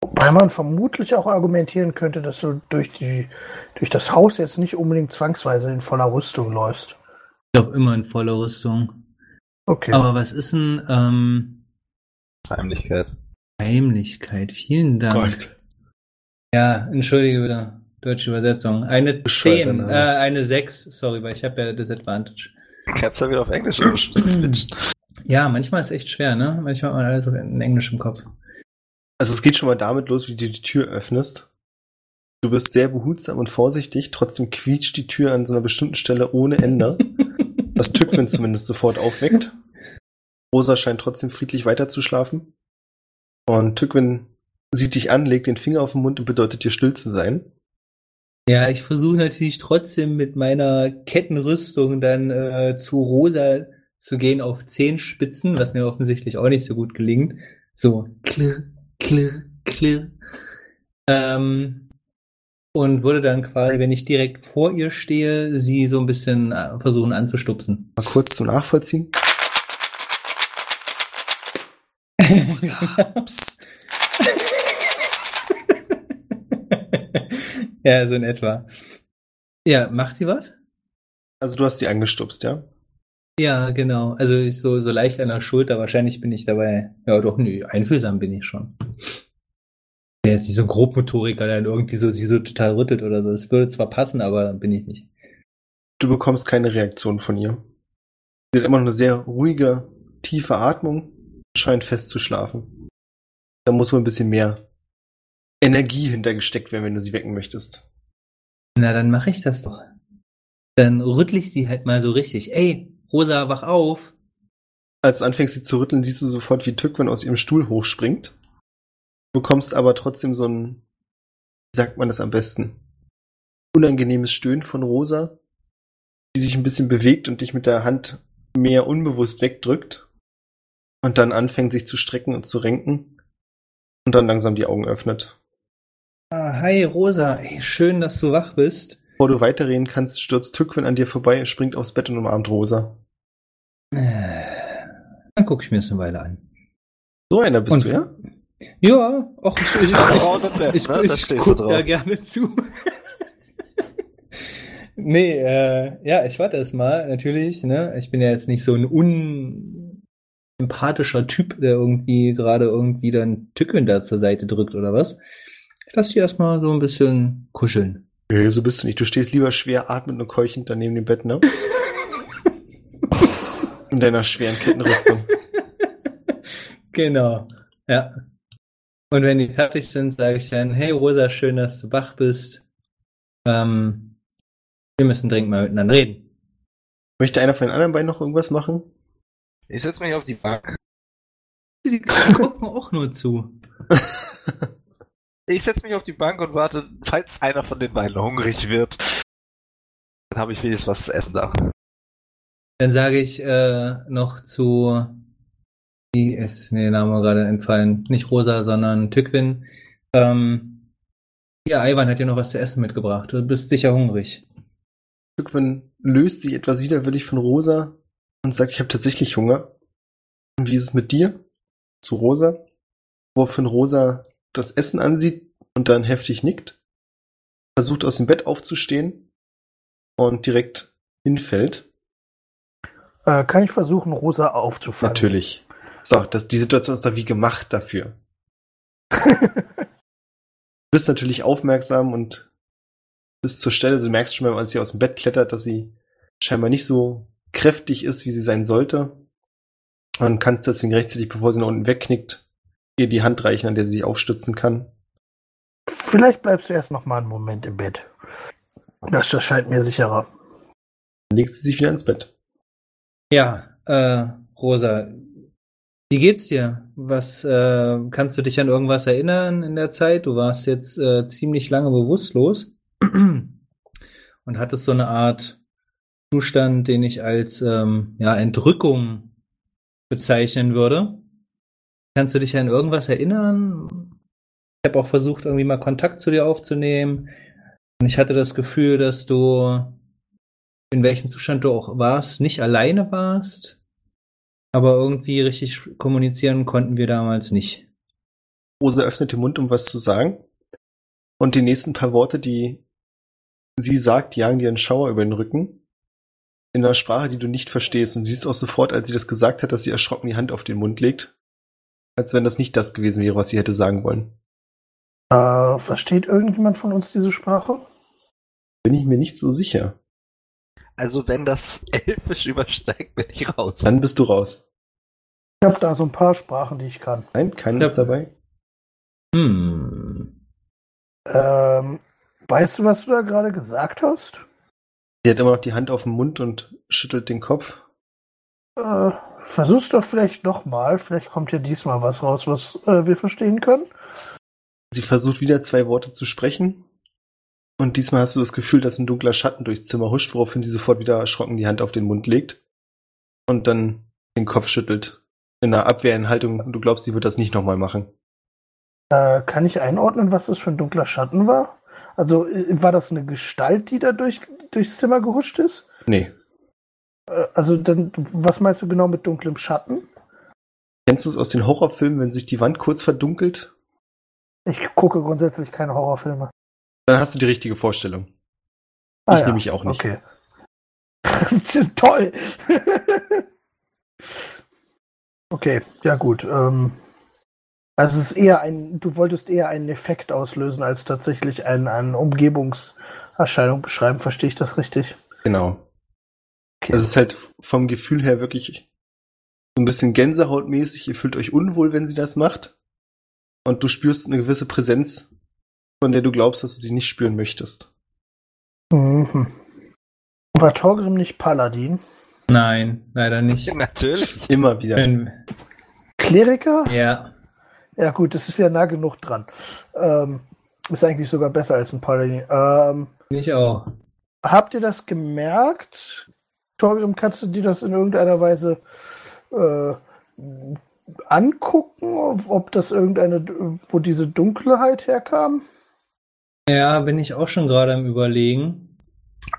Speaker 4: Weil man vermutlich auch argumentieren könnte, dass du durch, die, durch das Haus jetzt nicht unbedingt zwangsweise in voller Rüstung läufst.
Speaker 2: Ich glaube immer in voller Rüstung.
Speaker 4: Okay.
Speaker 2: Aber was ist denn ähm,
Speaker 3: Heimlichkeit.
Speaker 2: Heimlichkeit? Vielen Dank.
Speaker 1: Gott.
Speaker 2: Ja, entschuldige bitte. Deutsche Übersetzung. Eine
Speaker 1: Bescheuerter
Speaker 2: 10,
Speaker 1: Name.
Speaker 2: äh, eine 6, sorry, weil ich habe ja Disadvantage.
Speaker 3: Kannst du wieder auf Englisch switchen?
Speaker 2: Ja, manchmal ist echt schwer, ne? Manchmal hat man alles in Englisch im Kopf.
Speaker 1: Also es geht schon mal damit los, wie du die Tür öffnest. Du bist sehr behutsam und vorsichtig, trotzdem quietscht die Tür an so einer bestimmten Stelle ohne Ende, was Tückwin zumindest sofort aufweckt. Rosa scheint trotzdem friedlich weiterzuschlafen. Und Tückwin sieht dich an, legt den Finger auf den Mund und bedeutet dir still zu sein.
Speaker 2: Ja, ich versuche natürlich trotzdem mit meiner Kettenrüstung dann äh, zu Rosa zu gehen auf Zehenspitzen, was mir offensichtlich auch nicht so gut gelingt. So klirr, klirr, klirr. Ähm, und würde dann quasi, wenn ich direkt vor ihr stehe, sie so ein bisschen äh, versuchen anzustupsen.
Speaker 1: Mal kurz zum Nachvollziehen. Psst.
Speaker 2: ja, so in etwa. Ja, macht sie was?
Speaker 1: Also du hast sie angestupst, ja?
Speaker 2: Ja, genau. Also so, so leicht an der Schulter. Wahrscheinlich bin ich dabei. Ja, doch, nö, einfühlsam bin ich schon. Der ist nicht so ein Grobmotoriker, der dann irgendwie so, sie so total rüttelt oder so. Das würde zwar passen, aber bin ich nicht.
Speaker 1: Du bekommst keine Reaktion von ihr. Sie hat immer noch eine sehr ruhige, tiefe Atmung scheint fest zu schlafen. Da muss wohl ein bisschen mehr Energie hintergesteckt werden, wenn du sie wecken möchtest.
Speaker 2: Na, dann mache ich das doch. Dann rüttel ich sie halt mal so richtig. Ey, Rosa, wach auf.
Speaker 1: Als du anfängst, sie zu rütteln, siehst du sofort, wie Tückwin aus ihrem Stuhl hochspringt. Du bekommst aber trotzdem so ein, wie sagt man das am besten, unangenehmes Stöhnen von Rosa, die sich ein bisschen bewegt und dich mit der Hand mehr unbewusst wegdrückt und dann anfängt, sich zu strecken und zu renken und dann langsam die Augen öffnet.
Speaker 2: Ah, hi, Rosa. Ey, schön, dass du wach bist.
Speaker 1: Bevor du weiterreden kannst, stürzt Tückwin an dir vorbei, springt aufs Bett und umarmt Rosa.
Speaker 2: Äh, Dann gucke ich mir das eine Weile an.
Speaker 1: So einer bist
Speaker 2: Und-
Speaker 1: du, ja?
Speaker 2: Ja, auch ich, ich, ich,
Speaker 3: ne?
Speaker 2: Ich
Speaker 3: stehst du
Speaker 2: guck
Speaker 3: drauf.
Speaker 2: da gerne zu. nee, äh, ja, ich warte erst mal, natürlich, ne? Ich bin ja jetzt nicht so ein unsympathischer Typ, der irgendwie gerade irgendwie dann Tückeln da zur Seite drückt oder was. Ich lass die erstmal so ein bisschen kuscheln.
Speaker 1: Nö, so bist du nicht. Du stehst lieber schwer atmend und keuchend daneben dem Bett, ne? In deiner schweren Kettenrüstung.
Speaker 2: Genau, ja. Und wenn die fertig sind, sage ich dann, hey Rosa, schön, dass du wach bist. Ähm, wir müssen dringend mal miteinander reden.
Speaker 1: Möchte einer von den anderen beiden noch irgendwas machen?
Speaker 3: Ich setze mich auf die Bank.
Speaker 2: Die gucken auch nur zu.
Speaker 3: Ich setze mich auf die Bank und warte, falls einer von den beiden hungrig wird. Dann habe ich wenigstens was zu essen da.
Speaker 2: Dann sage ich äh, noch zu, wie ist mir der Name gerade entfallen? Nicht Rosa, sondern Tückwin. Ähm, ja, Ivan hat dir noch was zu essen mitgebracht. Du bist sicher hungrig.
Speaker 1: Tückwin löst sich etwas widerwillig von Rosa und sagt, ich habe tatsächlich Hunger. Und wie ist es mit dir? Zu Rosa? Woraufhin Rosa das Essen ansieht und dann heftig nickt, versucht aus dem Bett aufzustehen und direkt hinfällt.
Speaker 4: Äh, kann ich versuchen, Rosa aufzufangen?
Speaker 1: Natürlich. So, das, die Situation ist da wie gemacht dafür. Du bist natürlich aufmerksam und bist zur Stelle. Du merkst schon, wenn man sie aus dem Bett klettert, dass sie scheinbar nicht so kräftig ist, wie sie sein sollte. Und kannst deswegen rechtzeitig, bevor sie nach unten wegknickt, ihr die Hand reichen, an der sie sich aufstützen kann.
Speaker 4: Vielleicht bleibst du erst noch mal einen Moment im Bett. Das, das scheint mir sicherer.
Speaker 1: Dann legt sie sich wieder ins Bett.
Speaker 2: Ja, äh, Rosa, wie geht's dir? Was, äh, kannst du dich an irgendwas erinnern in der Zeit? Du warst jetzt äh, ziemlich lange bewusstlos und hattest so eine Art Zustand, den ich als ähm, ja, Entrückung bezeichnen würde. Kannst du dich an irgendwas erinnern? Ich habe auch versucht, irgendwie mal Kontakt zu dir aufzunehmen. Und ich hatte das Gefühl, dass du in welchem Zustand du auch warst, nicht alleine warst, aber irgendwie richtig kommunizieren konnten wir damals nicht.
Speaker 1: Rosa öffnet den Mund, um was zu sagen. Und die nächsten paar Worte, die sie sagt, jagen dir einen Schauer über den Rücken. In einer Sprache, die du nicht verstehst. Und siehst auch sofort, als sie das gesagt hat, dass sie erschrocken die Hand auf den Mund legt. Als wenn das nicht das gewesen wäre, was sie hätte sagen wollen.
Speaker 4: Äh, versteht irgendjemand von uns diese Sprache?
Speaker 1: Bin ich mir nicht so sicher.
Speaker 3: Also wenn das Elfisch übersteigt, bin ich raus.
Speaker 1: Dann bist du raus.
Speaker 4: Ich habe da so ein paar Sprachen, die ich kann.
Speaker 1: Nein, keiner ist dabei.
Speaker 2: Hm.
Speaker 4: Ähm, weißt du, was du da gerade gesagt hast?
Speaker 1: Sie hat immer noch die Hand auf dem Mund und schüttelt den Kopf.
Speaker 4: Äh, versuch's doch vielleicht nochmal. Vielleicht kommt ja diesmal was raus, was äh, wir verstehen können.
Speaker 1: Sie versucht wieder zwei Worte zu sprechen. Und diesmal hast du das Gefühl, dass ein dunkler Schatten durchs Zimmer huscht, woraufhin sie sofort wieder erschrocken die Hand auf den Mund legt. Und dann den Kopf schüttelt. In einer Abwehrhaltung. Du glaubst, sie wird das nicht nochmal machen.
Speaker 4: Äh, kann ich einordnen, was das für ein dunkler Schatten war? Also äh, war das eine Gestalt, die da durch, durchs Zimmer gehuscht ist?
Speaker 1: Nee.
Speaker 4: Äh, also dann, was meinst du genau mit dunklem Schatten?
Speaker 1: Kennst du es aus den Horrorfilmen, wenn sich die Wand kurz verdunkelt?
Speaker 4: Ich gucke grundsätzlich keine Horrorfilme.
Speaker 1: Dann hast du die richtige Vorstellung.
Speaker 4: Ah,
Speaker 1: ich
Speaker 4: ja.
Speaker 1: nehme mich auch nicht.
Speaker 4: Okay. Toll. okay, ja gut. Ähm, also es ist eher ein, du wolltest eher einen Effekt auslösen, als tatsächlich ein, eine Umgebungserscheinung beschreiben. Verstehe ich das richtig?
Speaker 1: Genau.
Speaker 4: Okay.
Speaker 1: Es ist halt vom Gefühl her wirklich so ein bisschen Gänsehautmäßig. Ihr fühlt euch unwohl, wenn sie das macht. Und du spürst eine gewisse Präsenz, von der du glaubst, dass du sie nicht spüren möchtest.
Speaker 4: Mhm. War Torgrim nicht Paladin?
Speaker 2: Nein, leider nicht.
Speaker 3: Natürlich.
Speaker 1: Immer wieder.
Speaker 2: Wenn,
Speaker 4: Kleriker?
Speaker 2: ja.
Speaker 4: Ja gut, das ist ja nah genug dran. Ähm, ist eigentlich sogar besser als ein Paladin. Ähm,
Speaker 2: Ich auch.
Speaker 4: habt ihr das gemerkt? Torgrim, kannst du dir das in irgendeiner Weise äh, angucken, ob, das irgendeine, wo diese Dunkelheit herkam?
Speaker 2: Ja, bin ich auch schon gerade am überlegen.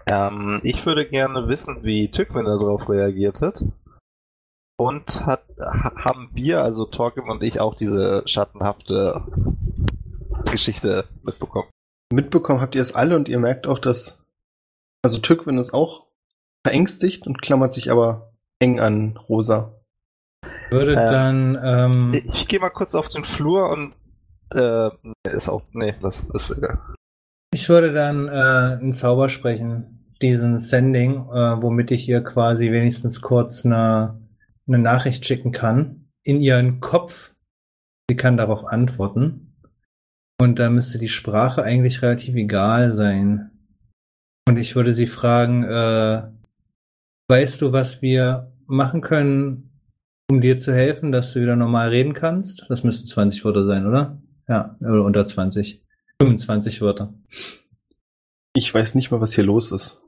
Speaker 3: Ähm, ich würde gerne wissen, wie Tückwin darauf reagiert hat. Und hat, ha, haben wir, also Torkim und ich, auch diese schattenhafte Geschichte mitbekommen?
Speaker 1: Mitbekommen habt ihr es alle und ihr merkt auch, dass also Tückwin ist auch verängstigt und klammert sich aber eng an Rosa.
Speaker 2: Würde
Speaker 3: Ähm,
Speaker 2: dann, ähm,
Speaker 3: Ich gehe mal kurz auf den Flur und äh, ist auch, nee, das ist egal.
Speaker 2: ich würde dann äh, einen Zauber sprechen, diesen Sending, äh, womit ich ihr quasi wenigstens kurz eine, eine Nachricht schicken kann in ihren Kopf. Sie kann darauf antworten. Und da müsste die Sprache eigentlich relativ egal sein. Und ich würde sie fragen, äh, weißt du, was wir machen können, um dir zu helfen, dass du wieder normal reden kannst? Das müssten 20 Wörter sein, oder? Ja, oder unter 20. 25 Wörter.
Speaker 1: Ich weiß nicht mal, was hier los ist.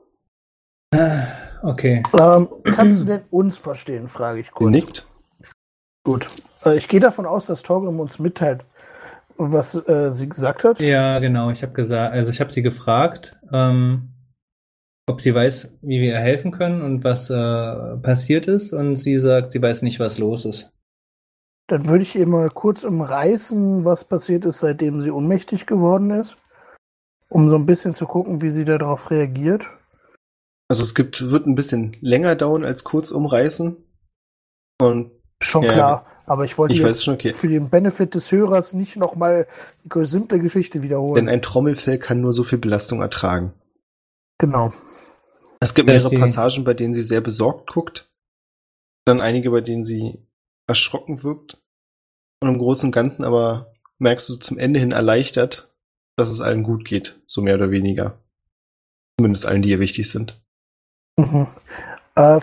Speaker 2: Okay.
Speaker 4: Ähm, kannst du denn uns verstehen, frage ich kurz.
Speaker 1: nickt.
Speaker 4: Gut. Äh, ich gehe davon aus, dass Torgrim uns mitteilt, was äh, sie gesagt hat.
Speaker 2: Ja, genau. Ich habe gesagt, also ich habe sie gefragt, ähm, ob sie weiß, wie wir ihr helfen können und was äh, passiert ist. Und sie sagt, sie weiß nicht, was los ist.
Speaker 4: Dann würde ich ihr mal kurz umreißen, was passiert ist, seitdem sie ohnmächtig geworden ist. Um so ein bisschen zu gucken, wie sie darauf reagiert.
Speaker 1: Also es gibt, wird ein bisschen länger dauern als kurz umreißen. Und
Speaker 4: Schon
Speaker 1: Ja,
Speaker 4: klar. Aber ich wollte
Speaker 1: ich
Speaker 4: jetzt
Speaker 1: weiß schon, okay.
Speaker 4: für den Benefit des Hörers nicht nochmal die gesamte Geschichte wiederholen.
Speaker 1: Denn ein Trommelfell kann nur so viel Belastung ertragen.
Speaker 4: genau.
Speaker 1: Es gibt mehrere Passagen, bei denen sie sehr besorgt guckt. Dann einige, bei denen sie erschrocken wirkt. Und im Großen und Ganzen aber merkst du zum Ende hin erleichtert, dass es allen gut geht. So mehr oder weniger. Zumindest allen, die ihr wichtig sind.
Speaker 4: Mhm. Äh,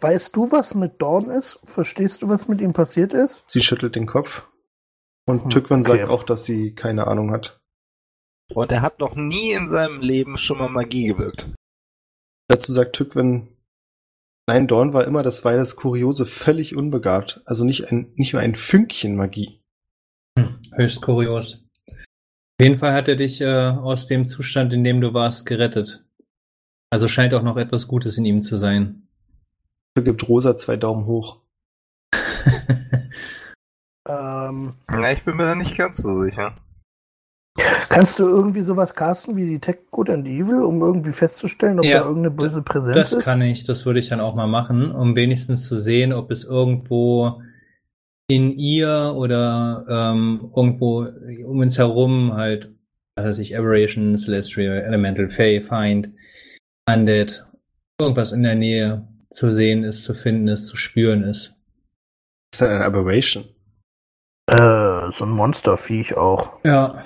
Speaker 4: weißt du, was mit Dorn ist? Verstehst du, was mit ihm passiert ist?
Speaker 1: Sie schüttelt den Kopf. Und
Speaker 4: Hm,
Speaker 1: Tückwan
Speaker 4: okay.
Speaker 1: sagt auch, dass sie keine Ahnung hat.
Speaker 3: Und er hat noch nie in seinem Leben schon mal Magie gewirkt.
Speaker 1: Dazu sagt Tückwan, nein, Dorn war immer das das Kuriose völlig unbegabt. Also nicht ein, nicht mal ein Fünkchen Magie.
Speaker 2: Hm, höchst kurios. Auf jeden Fall hat er dich äh, aus dem Zustand, in dem du warst, gerettet. Also scheint auch noch etwas Gutes in ihm zu sein.
Speaker 1: Da gibt Rosa zwei Daumen hoch.
Speaker 4: Ähm,
Speaker 3: Ja, ich bin mir da nicht ganz so sicher.
Speaker 4: kannst du irgendwie sowas casten wie Detect Good and Evil, um irgendwie festzustellen, ob
Speaker 2: Ja,
Speaker 4: da irgendeine böse Präsenz
Speaker 2: Das
Speaker 4: ist?
Speaker 2: kann ich, das würde ich dann auch mal machen, um wenigstens zu sehen, ob es irgendwo in ihr oder ähm, irgendwo um uns herum halt, was weiß ich, Aberration, Celestial, Elemental, Fey, Find, Undead, irgendwas in der Nähe zu sehen ist, zu finden ist, zu spüren ist.
Speaker 1: Das ist eine Aberration.
Speaker 4: Äh, so ein Monsterviech auch.
Speaker 2: Ja.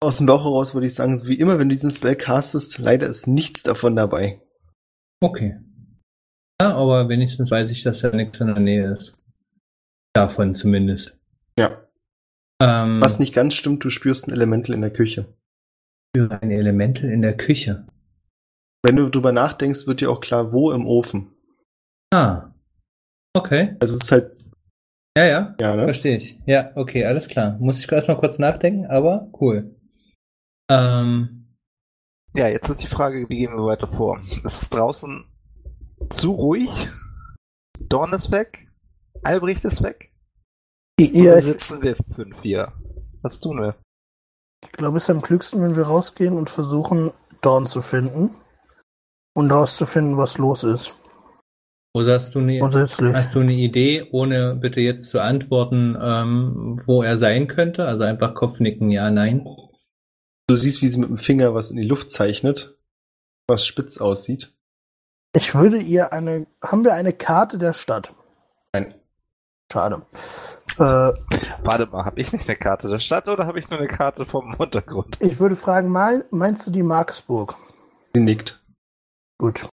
Speaker 1: Aus dem Bauch heraus würde ich sagen, so wie immer, wenn du diesen Spell castest, leider ist nichts davon dabei.
Speaker 2: Okay. Ja, aber wenigstens weiß ich, dass da nichts in der Nähe ist. Davon zumindest.
Speaker 1: Ja.
Speaker 2: Ähm,
Speaker 1: Was nicht ganz stimmt, du spürst ein Elemental in der Küche.
Speaker 2: für ein Elemental in der Küche.
Speaker 1: Wenn du drüber nachdenkst, wird dir auch klar, wo im Ofen.
Speaker 2: Ah. Okay.
Speaker 1: Also es ist halt,
Speaker 2: Ja, ja.
Speaker 1: ja, ne?
Speaker 2: Verstehe ich. Ja, okay, alles klar. Muss ich erstmal kurz nachdenken, aber cool. Ähm,
Speaker 3: Ja, jetzt ist die Frage, wie gehen wir weiter vor? Es ist draußen zu ruhig. Dorn ist weg. Albrecht ist weg.
Speaker 4: Ja,
Speaker 3: sitzen wir fünf hier? Was tun wir?
Speaker 4: ich glaube, es ist am klügsten, wenn wir rausgehen und versuchen, Dorn zu finden und herauszufinden, was los ist.
Speaker 2: Rosa, hast du eine, hast du eine Idee, ohne bitte jetzt zu antworten, ähm, wo er sein könnte? Also einfach Kopfnicken, ja, nein.
Speaker 1: Du siehst, wie sie mit dem Finger was in die Luft zeichnet, was spitz aussieht.
Speaker 4: Ich würde ihr eine. Haben wir eine Karte der Stadt?
Speaker 1: Nein.
Speaker 4: Schade. Äh,
Speaker 3: Warte mal, habe ich nicht eine Karte der Stadt oder habe ich nur eine Karte vom Untergrund?
Speaker 4: ich würde fragen, mein, meinst du die Marksburg?
Speaker 1: Sie nickt.
Speaker 4: Gut.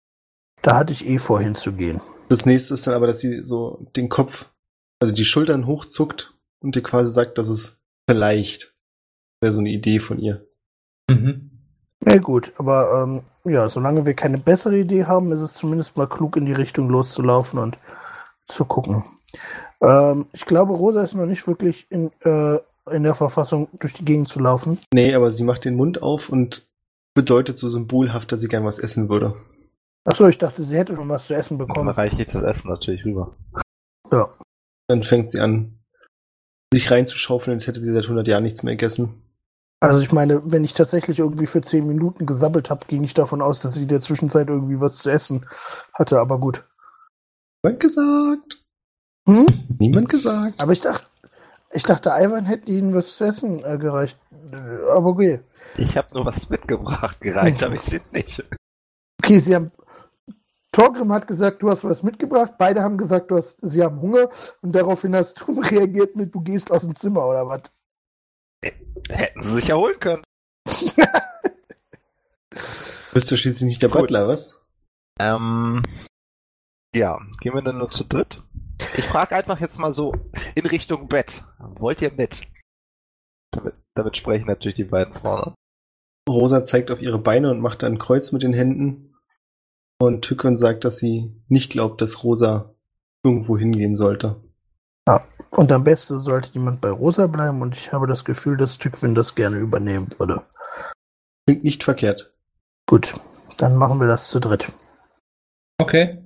Speaker 4: Da hatte ich eh vor hinzugehen.
Speaker 1: Das nächste ist dann aber, dass sie so den Kopf, also die Schultern hochzuckt und dir quasi sagt, dass es vielleicht wäre so eine Idee von ihr.
Speaker 2: Mhm.
Speaker 4: Ja gut, aber ähm, ja, solange wir keine bessere Idee haben, ist es zumindest mal klug, in die Richtung loszulaufen und zu gucken. Ähm, ich glaube, Rosa ist noch nicht wirklich in, äh, in der Verfassung, durch die Gegend zu laufen.
Speaker 1: Nee, aber sie macht den Mund auf und bedeutet so symbolhaft, dass sie gern was essen würde.
Speaker 4: Achso, ich dachte, sie hätte schon was zu essen
Speaker 3: Dann
Speaker 4: bekommen.
Speaker 3: reiche ich das Essen natürlich rüber.
Speaker 4: Ja.
Speaker 1: Dann fängt sie an, sich reinzuschaufeln, als hätte sie seit 100 Jahren nichts mehr gegessen.
Speaker 4: Also ich meine, wenn ich tatsächlich irgendwie für 10 Minuten gesabbelt habe, ging ich davon aus, dass sie in der Zwischenzeit irgendwie was zu essen hatte, aber gut.
Speaker 1: Niemand gesagt.
Speaker 4: Hm?
Speaker 1: Niemand gesagt.
Speaker 4: Aber ich dachte, ich dachte, Ivan hätte ihnen was zu essen äh, gereicht. Aber okay.
Speaker 3: Ich habe nur was mitgebracht, gereicht habe ich sie nicht.
Speaker 4: Okay, sie haben. Torgrim hat gesagt, du hast was mitgebracht. Beide haben gesagt, du hast, sie haben Hunger. Und daraufhin hast du reagiert mit, du gehst aus dem Zimmer oder was?
Speaker 3: Hätten sie sich erholen können.
Speaker 1: Bist du schließlich nicht der
Speaker 3: Cool.
Speaker 1: Butler, was?
Speaker 3: Ähm, ja, gehen wir dann nur zu dritt? Ich frage einfach jetzt mal so in Richtung Bett. Wollt ihr mit? Damit, damit sprechen natürlich die beiden vorne.
Speaker 1: Rosa zeigt auf ihre Beine und macht ein Kreuz mit den Händen. Und Tykon sagt, dass sie nicht glaubt, dass Rosa irgendwo hingehen sollte.
Speaker 4: Und am besten sollte jemand bei Rosa bleiben. Und ich habe das Gefühl, dass Tückwin das gerne übernehmen würde.
Speaker 1: Klingt nicht verkehrt.
Speaker 4: Gut, dann machen wir das zu dritt.
Speaker 2: Okay.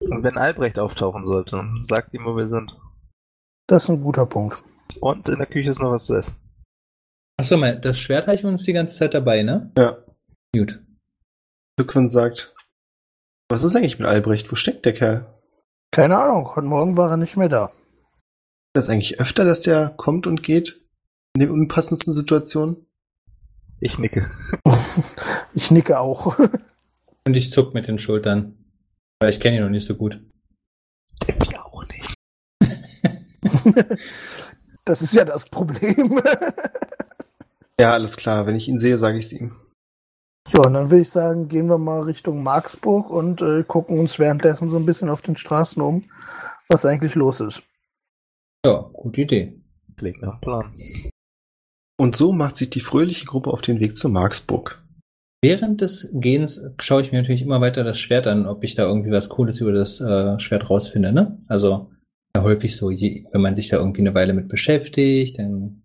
Speaker 3: Und wenn Albrecht auftauchen sollte, sagt ihm, wo wir sind.
Speaker 4: Das ist ein guter Punkt.
Speaker 3: Und in der Küche ist noch was zu essen.
Speaker 2: Achso, mal, das Schwert habe ich uns die ganze Zeit dabei, ne?
Speaker 1: Ja.
Speaker 2: Gut.
Speaker 1: Tykon sagt, was ist eigentlich mit Albrecht? Wo steckt der Kerl?
Speaker 4: Keine Ahnung, heute Morgen war er nicht mehr da.
Speaker 1: Das ist eigentlich öfter, dass der kommt und geht? In den unpassendsten Situationen?
Speaker 3: Ich nicke.
Speaker 4: Ich nicke auch.
Speaker 2: Und ich zuck mit den Schultern. Weil ich kenne ihn noch nicht so gut.
Speaker 3: Ich auch nicht.
Speaker 4: Das ist ja das Problem.
Speaker 1: Ja, alles klar. Wenn ich ihn sehe, sage ich es ihm.
Speaker 4: Ja, und dann würde ich sagen, gehen wir mal Richtung Marksburg und äh, gucken uns währenddessen so ein bisschen auf den Straßen um, was eigentlich los ist.
Speaker 2: Ja, gute Idee.
Speaker 3: Klingt nach Plan.
Speaker 1: Und so macht sich die fröhliche Gruppe auf den Weg zur Marksburg.
Speaker 2: Während des Gehens schaue ich mir natürlich immer weiter das Schwert an, ob ich da irgendwie was Cooles über das äh, Schwert rausfinde, ne? Also ja, häufig so, je, wenn man sich da irgendwie eine Weile mit beschäftigt, dann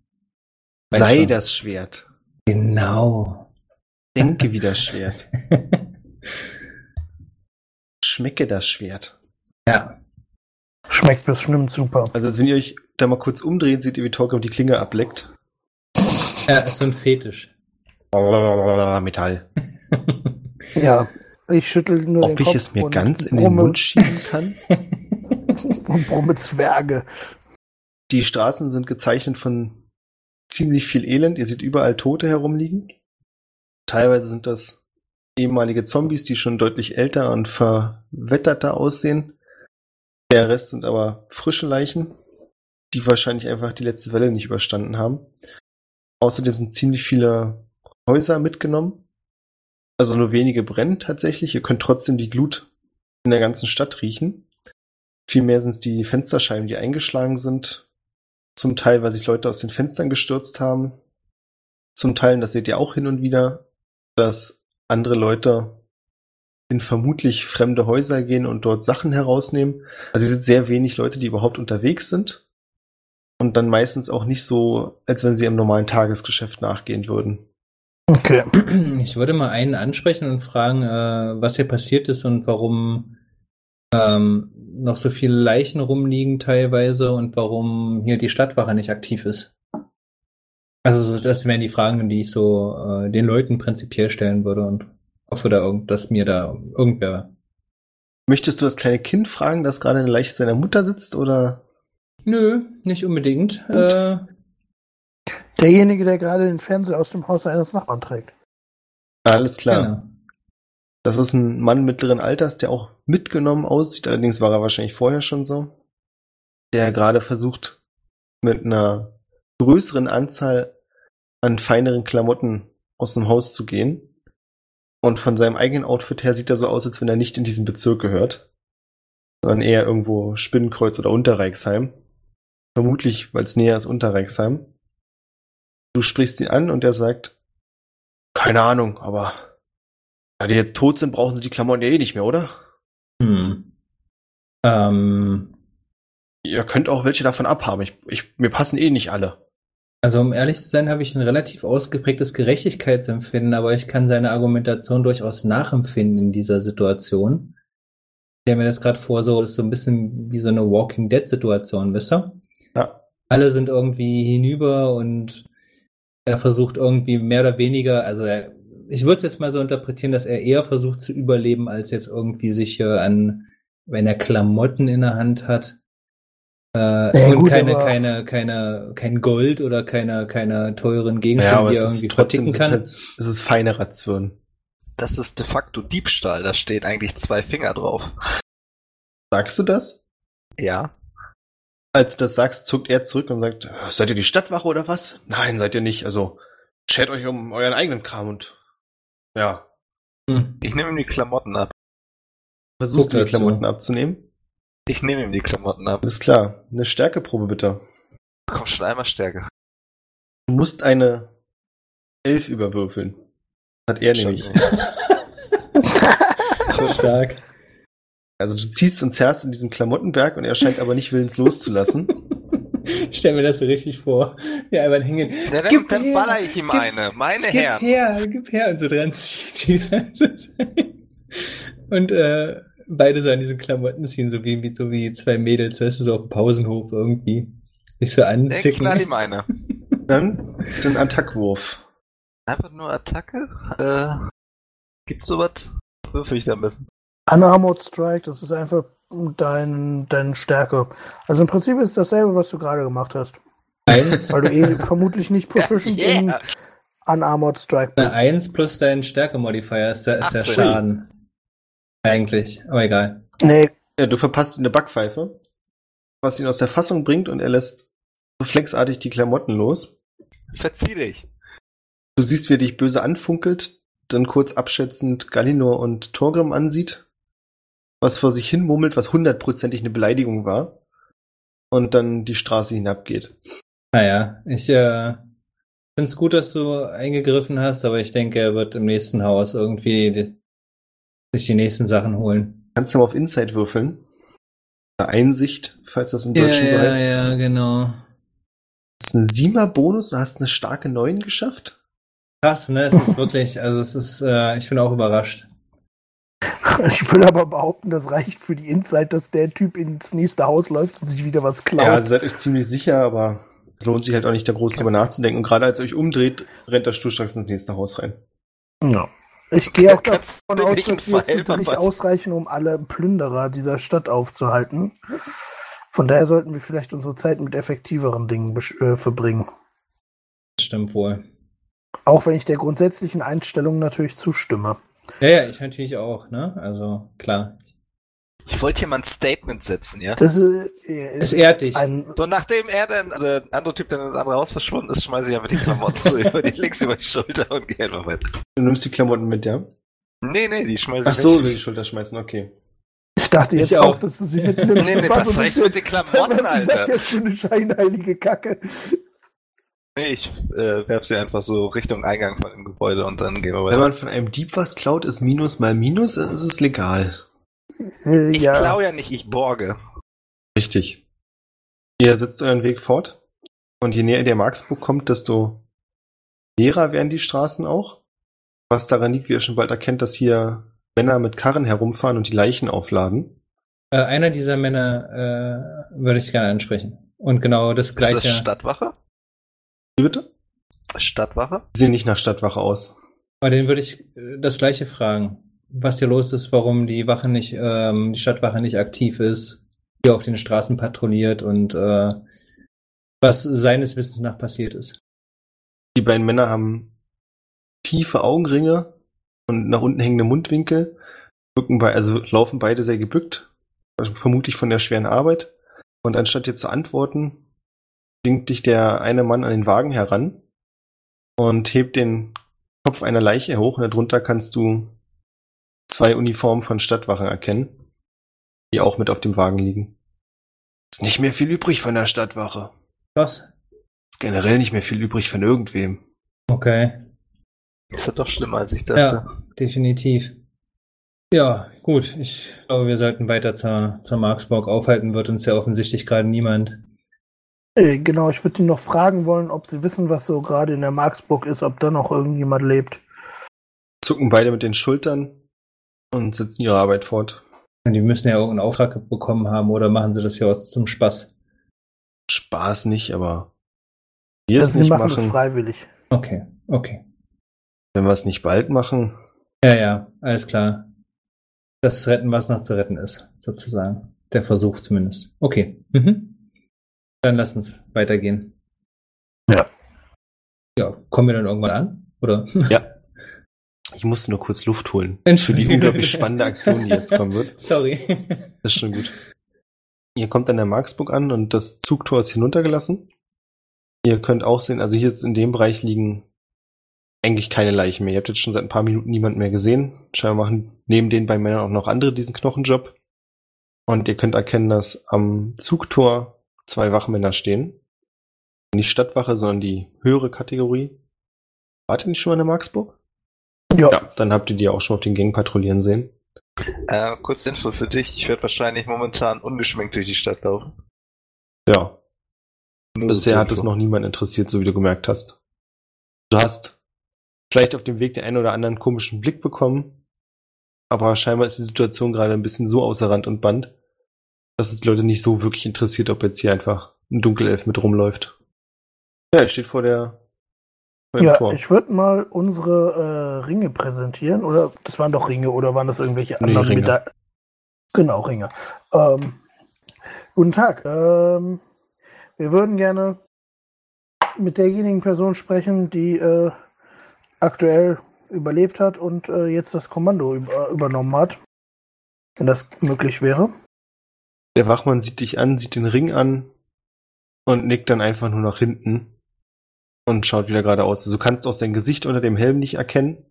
Speaker 1: Sei
Speaker 2: schon.
Speaker 1: das Schwert.
Speaker 2: genau.
Speaker 1: Denke wie das Schwert. Schmecke das Schwert.
Speaker 2: ja,
Speaker 4: Schmeckt bestimmt super.
Speaker 1: Also als wenn ihr euch da mal kurz umdreht, seht ihr, wie Torquem die Klinge ableckt.
Speaker 2: ja, ist so ein Fetisch.
Speaker 1: Metall.
Speaker 4: Ja, ich schüttel nur den
Speaker 1: Ob ich
Speaker 4: Kopf
Speaker 1: es mir ganz in den Mund schieben kann?
Speaker 4: und brumme Zwerge.
Speaker 1: Die Straßen sind gezeichnet von ziemlich viel Elend. Ihr seht überall Tote herumliegen. Teilweise sind das ehemalige Zombies, die schon deutlich älter und verwetterter aussehen. Der Rest sind aber frische Leichen. die wahrscheinlich einfach die letzte Welle nicht überstanden haben. Außerdem sind ziemlich viele Häuser mitgenommen. Also nur wenige brennen tatsächlich. Ihr könnt trotzdem die Glut in der ganzen Stadt riechen. Vielmehr sind es die Fensterscheiben, die eingeschlagen sind. Zum Teil, weil sich Leute aus den Fenstern gestürzt haben. Zum Teil, das seht ihr auch hin und wieder, dass andere Leute in vermutlich fremde Häuser gehen und dort Sachen herausnehmen. Also es sind sehr wenig Leute, die überhaupt unterwegs sind. Und dann meistens auch nicht so, als wenn sie im normalen Tagesgeschäft nachgehen würden.
Speaker 4: Okay.
Speaker 2: Ich würde mal einen ansprechen und fragen, äh, was hier passiert ist und warum ähm, noch so viele Leichen rumliegen teilweise und warum hier die Stadtwache nicht aktiv ist. Also so, das wären die Fragen, die ich so äh, den Leuten prinzipiell stellen würde und hoffe, da irgend, dass mir da irgendwer.
Speaker 1: Möchtest du das kleine Kind fragen, das gerade in der Leiche seiner Mutter sitzt, oder?
Speaker 2: Nö, nicht unbedingt. Äh,
Speaker 4: Derjenige, der gerade den Fernseher aus dem Haus eines Nachbarn trägt.
Speaker 1: Alles klar.
Speaker 2: genau.
Speaker 1: Das ist ein Mann mittleren Alters, der auch mitgenommen aussieht. Allerdings war er wahrscheinlich vorher schon so. Der gerade versucht, mit einer größeren Anzahl an feineren Klamotten aus dem Haus zu gehen. Und von seinem eigenen Outfit her sieht er so aus, als wenn er nicht in diesen Bezirk gehört. Sondern eher irgendwo Spinnenkreuz oder Unterreichsheim. Vermutlich, weil es näher ist Unterreichsheim. Du sprichst ihn an und er sagt, keine Ahnung, aber da die jetzt tot sind, brauchen sie die Klamotten ja eh nicht mehr, oder?
Speaker 2: Hm. Ähm,
Speaker 1: Ihr könnt auch welche davon abhaben. Ich, ich, mir passen eh nicht alle.
Speaker 2: Also um ehrlich zu sein, habe ich ein relativ ausgeprägtes Gerechtigkeitsempfinden, aber ich kann seine Argumentation durchaus nachempfinden in dieser Situation. Ich stelle mir das gerade vor, so ist so ein bisschen wie so eine Walking Dead Situation, wisst ihr?
Speaker 1: Ja.
Speaker 2: Alle sind irgendwie hinüber und er versucht irgendwie mehr oder weniger, also er, ich würde es jetzt mal so interpretieren, dass er eher versucht zu überleben, als jetzt irgendwie sich hier an, wenn er Klamotten in der Hand hat. Äh,
Speaker 4: Ja,
Speaker 2: und
Speaker 4: gut,
Speaker 2: keine, keine, keine, kein Gold oder keine, keine teuren
Speaker 1: Ja,
Speaker 2: Gegenstände,
Speaker 1: aber
Speaker 2: die
Speaker 1: es
Speaker 2: er
Speaker 1: ist
Speaker 2: irgendwie
Speaker 1: trotzdem
Speaker 2: verticken kann.
Speaker 1: halt, es ist feinerer Zwirn.
Speaker 3: Das ist de facto Diebstahl, da stehen eigentlich zwei Finger drauf.
Speaker 1: Sagst du das?
Speaker 3: Ja.
Speaker 1: Als du das sagst, zuckt er zurück und sagt, seid ihr die Stadtwache oder was? Nein, seid ihr nicht. Also, chat euch um euren eigenen Kram und ja,
Speaker 2: Hm.
Speaker 3: Ich nehme ihm die Klamotten ab.
Speaker 1: versuchst
Speaker 2: Guck
Speaker 1: du die. Klamotten abzunehmen?
Speaker 3: Ich nehme ihm die Klamotten ab.
Speaker 1: Alles klar. Eine Stärkeprobe bitte.
Speaker 3: Komm schon einmal Stärke.
Speaker 1: Du musst eine Elf überwürfeln. Hat er nämlich.
Speaker 2: Stark.
Speaker 1: Also du ziehst und zerrst in diesem Klamottenberg und er scheint aber nicht willens loszulassen.
Speaker 2: Ich stell mir das so richtig vor. Ja, einfach hängen.
Speaker 3: Ja, dann,
Speaker 2: Gib
Speaker 3: dann
Speaker 2: her,
Speaker 3: baller ich ihm
Speaker 2: gib-
Speaker 3: eine. Meine
Speaker 2: Gib
Speaker 3: Herren.
Speaker 2: her, gib her und so dran zieht die ganze Zeit. Und äh, beide so an diesen Klamotten ziehen, so wie, wie, so wie zwei Mädels, weißt du, so auf dem Pausenhof irgendwie. Sich so
Speaker 3: Ich knall
Speaker 2: anzicken.
Speaker 3: ihm eine.
Speaker 1: Dann den Attackwurf.
Speaker 3: Einfach nur Attacke? Äh, gibt's sowas? Würfel ich da am besten.
Speaker 4: Unarmored Strike, das ist einfach dein, deine Stärke. Also im Prinzip ist dasselbe, was du gerade gemacht hast.
Speaker 2: Eins,
Speaker 4: Weil du eh vermutlich nicht proficient
Speaker 3: Yeah.
Speaker 4: in Unarmored Strike
Speaker 2: eine
Speaker 4: bist.
Speaker 2: Eins plus dein Stärke-Modifier ist der, ist der
Speaker 3: 18.
Speaker 2: Schaden. Eigentlich, aber egal.
Speaker 4: Nee,
Speaker 1: Ja, du verpasst ihm eine Backpfeife, was ihn aus der Fassung bringt und er lässt reflexartig die Klamotten los.
Speaker 3: Verzieh dich.
Speaker 1: Du siehst, wie er dich böse anfunkelt, dann kurz abschätzend Galinor und Torgrim ansieht, was vor sich hin murmelt, was hundertprozentig eine Beleidigung war, und dann die Straße hinabgeht.
Speaker 2: Naja, ich äh, finde es gut, dass du eingegriffen hast, aber ich denke, er wird im nächsten Haus irgendwie sich die nächsten Sachen holen.
Speaker 1: Kannst du mal auf Insight würfeln? Oder Einsicht, falls das im Deutschen so heißt.
Speaker 2: ja, genau.
Speaker 1: Das ist ein Siemer-Bonus, du hast eine starke 9 geschafft.
Speaker 2: Krass, ne? Es ist wirklich, also es ist, äh, ich bin auch überrascht.
Speaker 4: ich will aber behaupten, das reicht für die Insight, dass der Typ ins nächste Haus läuft und sich wieder was klaut.
Speaker 1: Ja, also seid euch ziemlich sicher, aber es lohnt sich halt auch nicht, da groß drüber nachzudenken. Und gerade als ihr euch umdreht, rennt der Sturstracks ins nächste Haus rein.
Speaker 4: Ja. Ich gehe auch davon aus,
Speaker 3: nicht
Speaker 4: dass wir jetzt nicht ausreichen, um alle Plünderer dieser Stadt aufzuhalten. Von daher sollten wir vielleicht unsere Zeit mit effektiveren Dingen besch- äh, verbringen.
Speaker 2: Das stimmt wohl.
Speaker 4: Auch wenn ich der grundsätzlichen Einstellung natürlich zustimme.
Speaker 2: Ja, ja, ich natürlich auch, ne? Also, klar.
Speaker 3: Ich wollte hier mal ein Statement setzen, ja?
Speaker 4: Das äh,
Speaker 2: Es
Speaker 4: ist
Speaker 2: ehrt dich.
Speaker 3: So, nachdem er dann, äh, der andere Typ dann ins andere Haus verschwunden ist, schmeiße ich einfach die Klamotten so über die, links über die Schulter und gehe einfach mit.
Speaker 1: Du nimmst die Klamotten mit, ja?
Speaker 3: Nee, nee, die schmeiße
Speaker 1: Ach
Speaker 3: ich
Speaker 1: so,
Speaker 3: weg.
Speaker 1: über die Schulter schmeißen, okay.
Speaker 4: ich dachte jetzt
Speaker 2: Ich
Speaker 4: auch,
Speaker 2: auch.
Speaker 4: dass du sie mitnimmst.
Speaker 3: Nee, nee,
Speaker 4: Was ist
Speaker 3: soll ich
Speaker 4: das
Speaker 3: mit den Klamotten,
Speaker 4: Was ist das
Speaker 3: Alter?
Speaker 4: jetzt für eine scheinheilige Kacke?
Speaker 3: Nee, ich äh, werf sie einfach so Richtung Eingang von dem Gebäude und dann gehen wir
Speaker 1: Wenn
Speaker 3: weiter.
Speaker 1: man von einem Dieb was klaut, ist Minus mal Minus, dann ist es legal.
Speaker 3: Ich
Speaker 4: ja,
Speaker 3: klau ja nicht, ich borge.
Speaker 1: Richtig. Ihr setzt euren Weg fort. Und je näher ihr der Marksburg kommt, desto leerer werden die Straßen auch. Was daran liegt, wie ihr schon bald erkennt, dass hier Männer mit Karren herumfahren und die Leichen aufladen.
Speaker 2: Äh, einer dieser Männer äh, würde ich gerne ansprechen. Und genau das
Speaker 3: Ist
Speaker 2: gleiche.
Speaker 3: das Stadtwache?
Speaker 1: Wie bitte?
Speaker 3: Stadtwache?
Speaker 1: Die sehen nicht nach Stadtwache aus.
Speaker 2: Aber den würde ich äh, das gleiche fragen. Was hier los ist, warum die Wache nicht, ähm, die Stadtwache nicht aktiv ist, hier auf den Straßen patrouilliert und äh, was seines Wissens nach passiert ist.
Speaker 1: Die beiden Männer haben tiefe Augenringe und nach unten hängende Mundwinkel, wirken bei, also laufen beide sehr gebückt, also vermutlich von der schweren Arbeit. Und anstatt dir zu antworten, winkt dich der eine Mann an den Wagen heran und hebt den Kopf einer Leiche hoch und darunter kannst du zwei Uniformen von Stadtwachen erkennen, die auch mit auf dem Wagen liegen. Ist nicht mehr viel übrig von der Stadtwache.
Speaker 2: Was?
Speaker 1: Ist generell nicht mehr viel übrig von irgendwem.
Speaker 2: Okay.
Speaker 3: Ist ja doch schlimmer, als ich dachte.
Speaker 2: Ja, definitiv. Ja, gut. Ich glaube, wir sollten weiter zur, zur Marksburg aufhalten. Wird uns ja offensichtlich gerade niemand.
Speaker 4: äh, genau, ich würde ihn noch fragen wollen, ob sie wissen, was so gerade in der Marksburg ist, ob da noch irgendjemand lebt.
Speaker 1: Zucken beide mit den Schultern und setzen ihre Arbeit fort.
Speaker 2: Die müssen ja irgendeinen Auftrag bekommen haben oder machen sie das ja auch zum Spaß?
Speaker 1: Spaß nicht, aber wir
Speaker 4: Also
Speaker 1: es
Speaker 4: sie
Speaker 1: nicht
Speaker 4: machen es
Speaker 1: machen,
Speaker 4: freiwillig.
Speaker 2: Okay, okay.
Speaker 1: wenn wir es nicht bald machen.
Speaker 2: Ja, ja, alles klar. Das retten, was noch zu retten ist, sozusagen. Der Versuch zumindest. Okay. Mhm. Dann lass uns weitergehen.
Speaker 4: Ja.
Speaker 2: Ja, kommen wir dann irgendwann an? Oder?
Speaker 1: Ja. Ich musste nur kurz Luft holen. Für die
Speaker 2: Entschuldigung.
Speaker 1: unglaublich spannende Aktion, die jetzt kommen wird.
Speaker 2: Sorry.
Speaker 1: Das ist schon gut. Ihr kommt an der Marksburg an und das Zugtor ist hinuntergelassen. Ihr könnt auch sehen, also hier jetzt in dem Bereich liegen eigentlich keine Leichen mehr. Ihr habt jetzt schon seit ein paar Minuten niemand mehr gesehen. Scheinbar machen neben den beiden Männern auch noch andere diesen Knochenjob. Und ihr könnt erkennen, dass am Zugtor zwei Wachmänner stehen. Nicht Stadtwache, sondern die höhere Kategorie. Wart ihr nicht schon mal in der Marksburg?
Speaker 4: Ja.
Speaker 1: Ja, dann habt ihr die auch schon auf den Gängen patrouillieren sehen.
Speaker 3: Äh, kurz Info für dich. Ich werde wahrscheinlich momentan ungeschminkt durch die Stadt laufen.
Speaker 1: Ja,
Speaker 3: Nur
Speaker 1: Bisher hat es noch niemand interessiert, so wie du gemerkt hast. Du hast vielleicht auf dem Weg den einen oder anderen komischen Blick bekommen, aber scheinbar ist die Situation gerade ein bisschen so außer Rand und Band, dass es die Leute nicht so wirklich interessiert, ob jetzt hier einfach ein Dunkelelf mit rumläuft. Ja, er steht vor der
Speaker 4: Ja,
Speaker 1: Tor.
Speaker 4: ich würde mal unsere äh, Ringe präsentieren. Oder das waren doch Ringe oder waren das irgendwelche
Speaker 1: Nee,
Speaker 4: anderen
Speaker 1: Ringe.
Speaker 4: Meda- Genau, Ringe. Ähm, guten Tag. Ähm, wir würden gerne mit derjenigen Person sprechen, die äh, aktuell überlebt hat und äh, jetzt das Kommando über, übernommen hat. Wenn das möglich wäre.
Speaker 1: Der Wachmann sieht dich an, sieht den Ring an und nickt dann einfach nur nach hinten und schaut wieder geradeaus. Also du kannst auch sein Gesicht unter dem Helm nicht erkennen.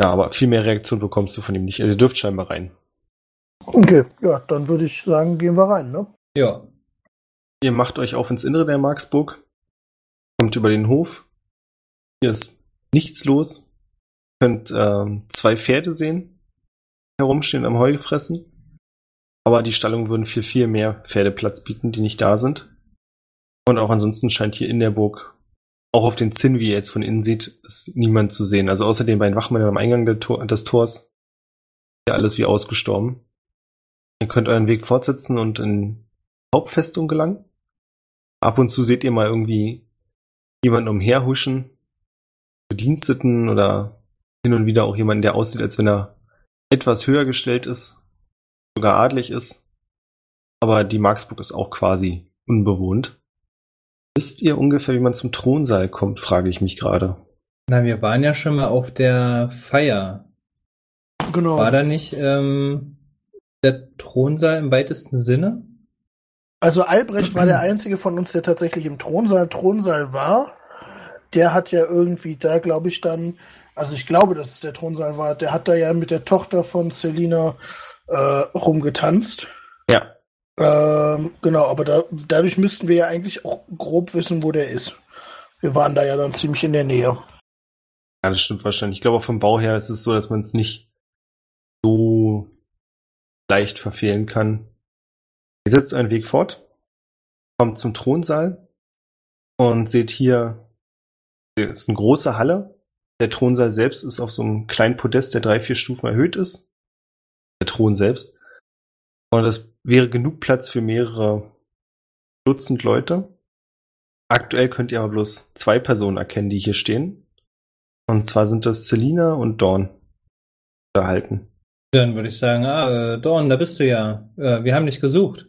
Speaker 1: Ja, aber viel mehr Reaktion bekommst du von ihm nicht. Also ihr dürft scheinbar rein.
Speaker 4: Okay, ja, dann würde ich sagen, gehen wir rein, ne?
Speaker 2: Ja.
Speaker 1: Ihr macht euch auf ins Innere der Marksburg, kommt über den Hof. Hier ist nichts los. Ihr könnt ähm, zwei Pferde sehen, herumstehen am Heu fressen. Aber die Stallungen würden viel, viel mehr Pferdeplatz bieten, die nicht da sind. Und auch ansonsten scheint hier in der Burg, auch auf den Zinn, wie ihr jetzt von innen seht, ist niemand zu sehen. Also außer den beiden Wachmännern am Eingang Tor des Tors, ist ja alles wie ausgestorben. Ihr könnt euren Weg fortsetzen und in Hauptfestung gelangen. Ab und zu seht ihr mal irgendwie jemanden umherhuschen, Bediensteten oder hin und wieder auch jemanden, der aussieht, als wenn er etwas höher gestellt ist, sogar adlig ist. Aber die Marksburg ist auch quasi unbewohnt. Wisst ihr ungefähr, wie man zum Thronsaal kommt, frage ich mich gerade.
Speaker 2: Na, wir waren ja schon mal auf der Feier.
Speaker 4: Genau.
Speaker 2: War da nicht, ähm, der Thronsaal im weitesten Sinne?
Speaker 4: Also Albrecht war der einzige von uns, der tatsächlich im Thronsaal Thronsaal war. Der hat ja irgendwie da, glaube ich, dann, also ich glaube, dass es der Thronsaal war, der hat da ja mit der Tochter von Selina äh, rumgetanzt. Ähm, genau, aber da, dadurch müssten wir ja eigentlich auch grob wissen, wo der ist. Wir waren da ja dann ziemlich in der Nähe.
Speaker 1: Ja, das stimmt wahrscheinlich. Ich glaube, vom Bau her ist es so, dass man es nicht so leicht verfehlen kann. Ihr setzt einen Weg fort, kommt zum Thronsaal und seht hier, es ist eine große Halle. Der Thronsaal selbst ist auf so einem kleinen Podest, der drei, vier Stufen erhöht ist. Der Thron selbst. Und das wäre genug Platz für mehrere Dutzend Leute. Aktuell könnt ihr aber bloß zwei Personen erkennen, die hier stehen. Und zwar sind das Selina und Dawn erhalten.
Speaker 2: Dann würde ich sagen, ah, äh, Dorn, da bist du ja. Äh, wir haben dich gesucht.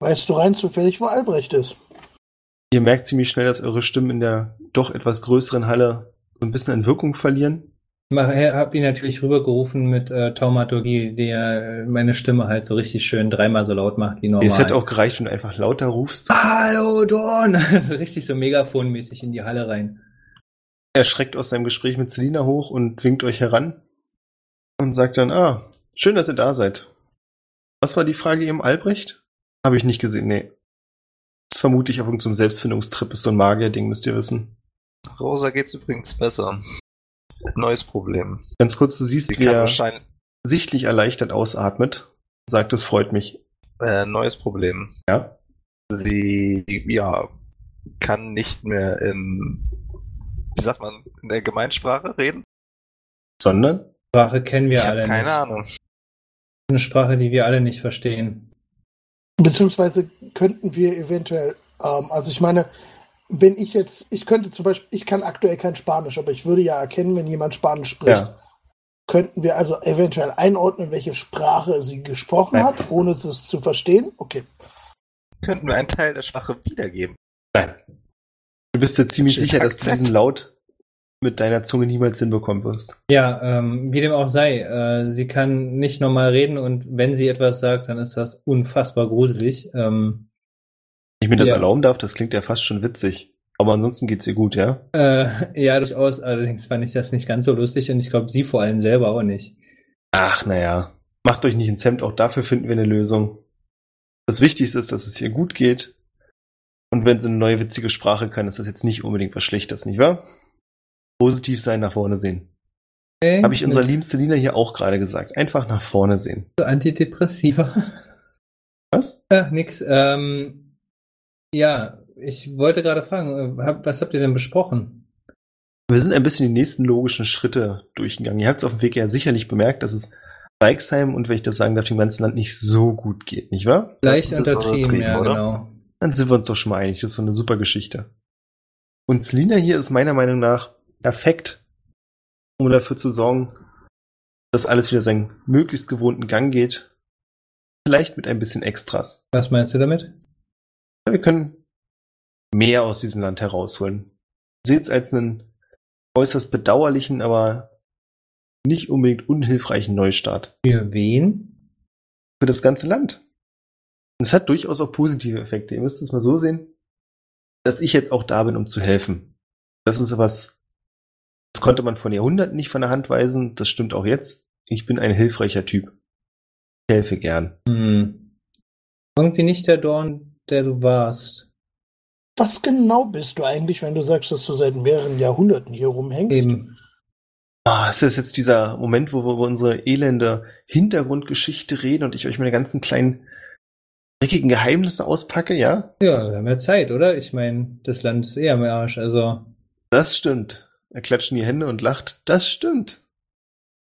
Speaker 4: Weißt du rein zufällig, wo Albrecht ist?
Speaker 1: Ihr merkt ziemlich schnell, dass eure Stimmen in der doch etwas größeren Halle so ein bisschen an Wirkung verlieren.
Speaker 2: Ich habe ihn natürlich rübergerufen mit äh, Taumaturgie, der meine Stimme halt so richtig schön dreimal so laut macht wie normal.
Speaker 1: Es hätte auch gereicht, wenn du einfach lauter rufst.
Speaker 2: Hallo Dorn! richtig so megafonmäßig in die Halle rein.
Speaker 1: Er schreckt aus seinem Gespräch mit Selina hoch und winkt euch heran und sagt dann, ah, schön, dass ihr da seid. Was war die Frage eben, Albrecht? Habe ich nicht gesehen, nee. Das vermute ich auf irgendeinem Selbstfindungstrip, ist so ein Magier-Ding, müsst ihr wissen.
Speaker 3: Rosa geht's übrigens besser. Neues Problem.
Speaker 1: Ganz kurz, du siehst,
Speaker 3: Sie
Speaker 1: wie
Speaker 3: kann
Speaker 1: er sichtlich erleichtert ausatmet. Sagt, es freut mich.
Speaker 3: äh, neues Problem.
Speaker 1: Ja?
Speaker 3: Sie ja kann nicht mehr in wie sagt man in der Gemeinsprache reden.
Speaker 1: Sondern?
Speaker 2: Sprache kennen wir
Speaker 3: ich
Speaker 2: alle
Speaker 3: keine
Speaker 2: nicht.
Speaker 3: Ahnung.
Speaker 2: Eine Sprache, die wir alle nicht verstehen.
Speaker 4: Beziehungsweise könnten wir eventuell, ähm, also ich meine, wenn ich jetzt, ich könnte zum Beispiel, ich kann aktuell kein Spanisch, aber ich würde ja erkennen, wenn jemand Spanisch spricht.
Speaker 1: Ja.
Speaker 4: Könnten wir also eventuell einordnen, welche Sprache sie gesprochen
Speaker 1: Nein.
Speaker 4: hat, ohne es zu verstehen? Okay.
Speaker 3: Könnten wir einen Teil der Sprache wiedergeben?
Speaker 1: Nein. Du bist dir ziemlich sicher, dass du diesen Laut mit deiner Zunge niemals hinbekommen wirst.
Speaker 2: Ja, ähm, wie dem auch sei, äh, sie kann nicht normal reden und wenn sie etwas sagt, dann ist das unfassbar gruselig. Ähm,
Speaker 1: ich mir das
Speaker 2: Ja.
Speaker 1: erlauben darf, das klingt ja fast schon witzig. Aber ansonsten geht's ihr gut, ja?
Speaker 2: äh, ja, durchaus, allerdings fand ich das nicht ganz so lustig und ich glaube, sie vor allem selber auch nicht.
Speaker 1: Ach, naja. Macht euch nicht ins Hemd, auch dafür finden wir eine Lösung. Das Wichtigste ist, dass es ihr gut geht. Und wenn sie eine neue witzige Sprache kann, ist das jetzt nicht unbedingt was Schlechtes, nicht wahr? Positiv sein, nach vorne sehen.
Speaker 2: Okay,
Speaker 1: Habe ich unserer lieben Selina hier auch gerade gesagt. Einfach nach vorne sehen.
Speaker 2: So Antidepressiva.
Speaker 1: Was?
Speaker 2: ja, nix. Ähm, ja, ich wollte gerade fragen, äh, was habt ihr denn besprochen?
Speaker 1: Wir sind ein bisschen die nächsten logischen Schritte durchgegangen. Ihr habt es auf dem Weg ja sicherlich bemerkt, dass es Reichsheim und wenn ich das sagen darf, dem ganzen Land nicht so gut geht, nicht wahr?
Speaker 2: Leicht untertrieben, ja,
Speaker 3: oder?
Speaker 2: genau.
Speaker 1: Dann sind wir uns doch schon mal einig. Das ist so eine super Geschichte. Und Selina hier ist meiner Meinung nach perfekt, um dafür zu sorgen, dass alles wieder seinen möglichst gewohnten Gang geht. Vielleicht mit ein bisschen Extras.
Speaker 2: Was meinst du damit?
Speaker 1: Wir können mehr aus diesem Land herausholen. Seht es als einen äußerst bedauerlichen, aber nicht unbedingt unhilfreichen Neustart
Speaker 2: Für wen?
Speaker 1: für das ganze Land. Es hat durchaus auch positive Effekte. Ihr müsst es mal so sehen, dass ich jetzt auch da bin, um zu helfen. Das ist was, das konnte man von Jahrhunderten nicht von der Hand weisen. Das stimmt auch jetzt. Ich bin ein hilfreicher Typ. Ich helfe gern.
Speaker 2: Hm. Irgendwie nicht der Dorn, der du warst.
Speaker 4: Was genau bist du eigentlich, wenn du sagst, dass du seit mehreren Jahrhunderten hier rumhängst?
Speaker 2: Eben.
Speaker 1: Ah, ist das jetzt dieser Moment, wo wir über unsere elende Hintergrundgeschichte reden und ich euch meine ganzen kleinen dreckigen Geheimnisse auspacke, ja?
Speaker 2: Ja, wir haben ja Zeit, oder? Ich meine, das Land ist eher am Arsch, also.
Speaker 1: Das stimmt. Er klatscht in die Hände und lacht. Das stimmt.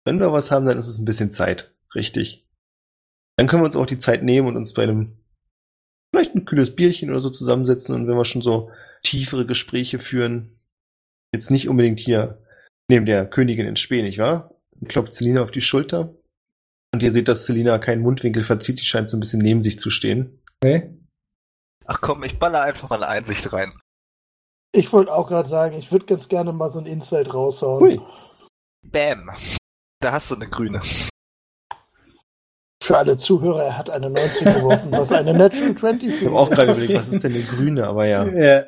Speaker 1: Wenn wir was haben, dann ist es ein bisschen Zeit. Richtig. Dann können wir uns auch die Zeit nehmen und uns bei einem vielleicht ein kühles Bierchen oder so zusammensetzen und wenn wir schon so tiefere Gespräche führen, jetzt nicht unbedingt hier neben der Königin in Spee, nicht wahr? Dann klopft Selina auf die Schulter und ihr seht, dass Selina keinen Mundwinkel verzieht, die scheint so ein bisschen neben sich zu stehen.
Speaker 2: Okay.
Speaker 3: Ach komm, ich baller einfach mal eine Einsicht rein.
Speaker 4: Ich wollte auch gerade sagen, ich würde ganz gerne mal so ein Insight raushauen.
Speaker 1: Hui.
Speaker 3: Bam. Da hast du eine grüne.
Speaker 4: Für alle Zuhörer, er hat eine 19 geworfen, was eine Natural 20
Speaker 1: Ich
Speaker 4: für
Speaker 1: habe auch gerade überlegt, was ist denn eine grüne, aber ja.
Speaker 2: Ja.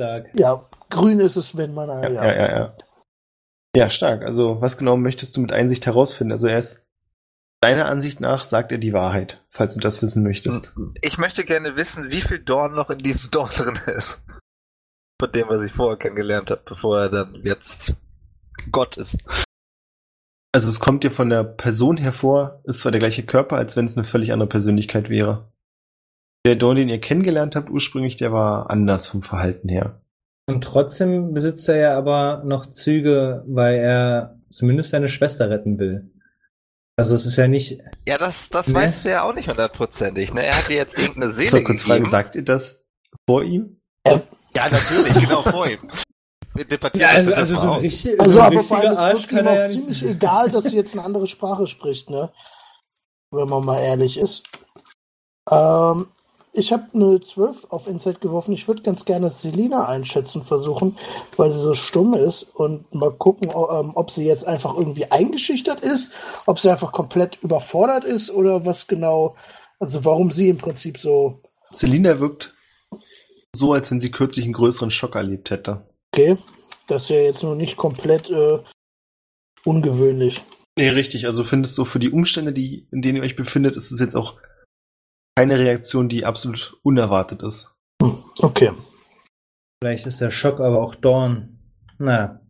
Speaker 2: Stark.
Speaker 4: Ja, grün ist es, wenn man.
Speaker 1: Ja, ja, ja, ja. Ja, stark. Also, was genau möchtest du mit Einsicht herausfinden? Also, er ist, deiner Ansicht nach, sagt er die Wahrheit, falls du das wissen möchtest.
Speaker 3: Ich möchte gerne wissen, wie viel Dorn noch in diesem Dorn drin ist. Von dem, was ich vorher kennengelernt habe, bevor er dann jetzt Gott ist.
Speaker 1: Also, es kommt dir von der Person hervor, ist zwar der gleiche Körper, als wenn es eine völlig andere Persönlichkeit wäre. Der Dorn, den ihr kennengelernt habt ursprünglich, der war anders vom Verhalten her.
Speaker 2: Und trotzdem besitzt er ja aber noch Züge, weil er zumindest seine Schwester retten will. Also es ist ja nicht.
Speaker 3: Ja, das, das
Speaker 2: Nee.
Speaker 3: weißt du ja auch nicht hundertprozentig. Ne? Er hat dir jetzt irgendeine Seele
Speaker 1: So, kurz
Speaker 3: gegeben.
Speaker 1: fragen, sagt ihr das vor ihm?
Speaker 3: Ja, natürlich, genau vor ihm. Wir debattieren das jetzt erstmal aus.
Speaker 2: richtig,
Speaker 4: Also,
Speaker 2: so
Speaker 4: aber vor allem
Speaker 2: richtiger
Speaker 4: ist
Speaker 2: Arsch
Speaker 4: wirklich auch
Speaker 2: ja
Speaker 4: ziemlich
Speaker 2: sein.
Speaker 4: egal, dass sie jetzt eine andere Sprache spricht, ne? Wenn man mal ehrlich ist. Ähm, ich habe eine 12 auf Insight geworfen. Ich würde ganz gerne Selina einschätzen versuchen, weil sie so stumm ist und mal gucken, ähm, ob sie jetzt einfach irgendwie eingeschüchtert ist, ob sie einfach komplett überfordert ist oder was genau, also warum sie im Prinzip so,
Speaker 1: Selina wirkt so, als wenn sie kürzlich einen größeren Schock erlebt hätte.
Speaker 4: Okay, das ist ja jetzt nur nicht komplett äh, ungewöhnlich.
Speaker 1: Nee, richtig. Also findest du für die Umstände, die, in denen ihr euch befindet, ist es jetzt auch keine Reaktion, die absolut unerwartet ist.
Speaker 4: Okay.
Speaker 2: Vielleicht ist der Schock aber auch Dorn. Na.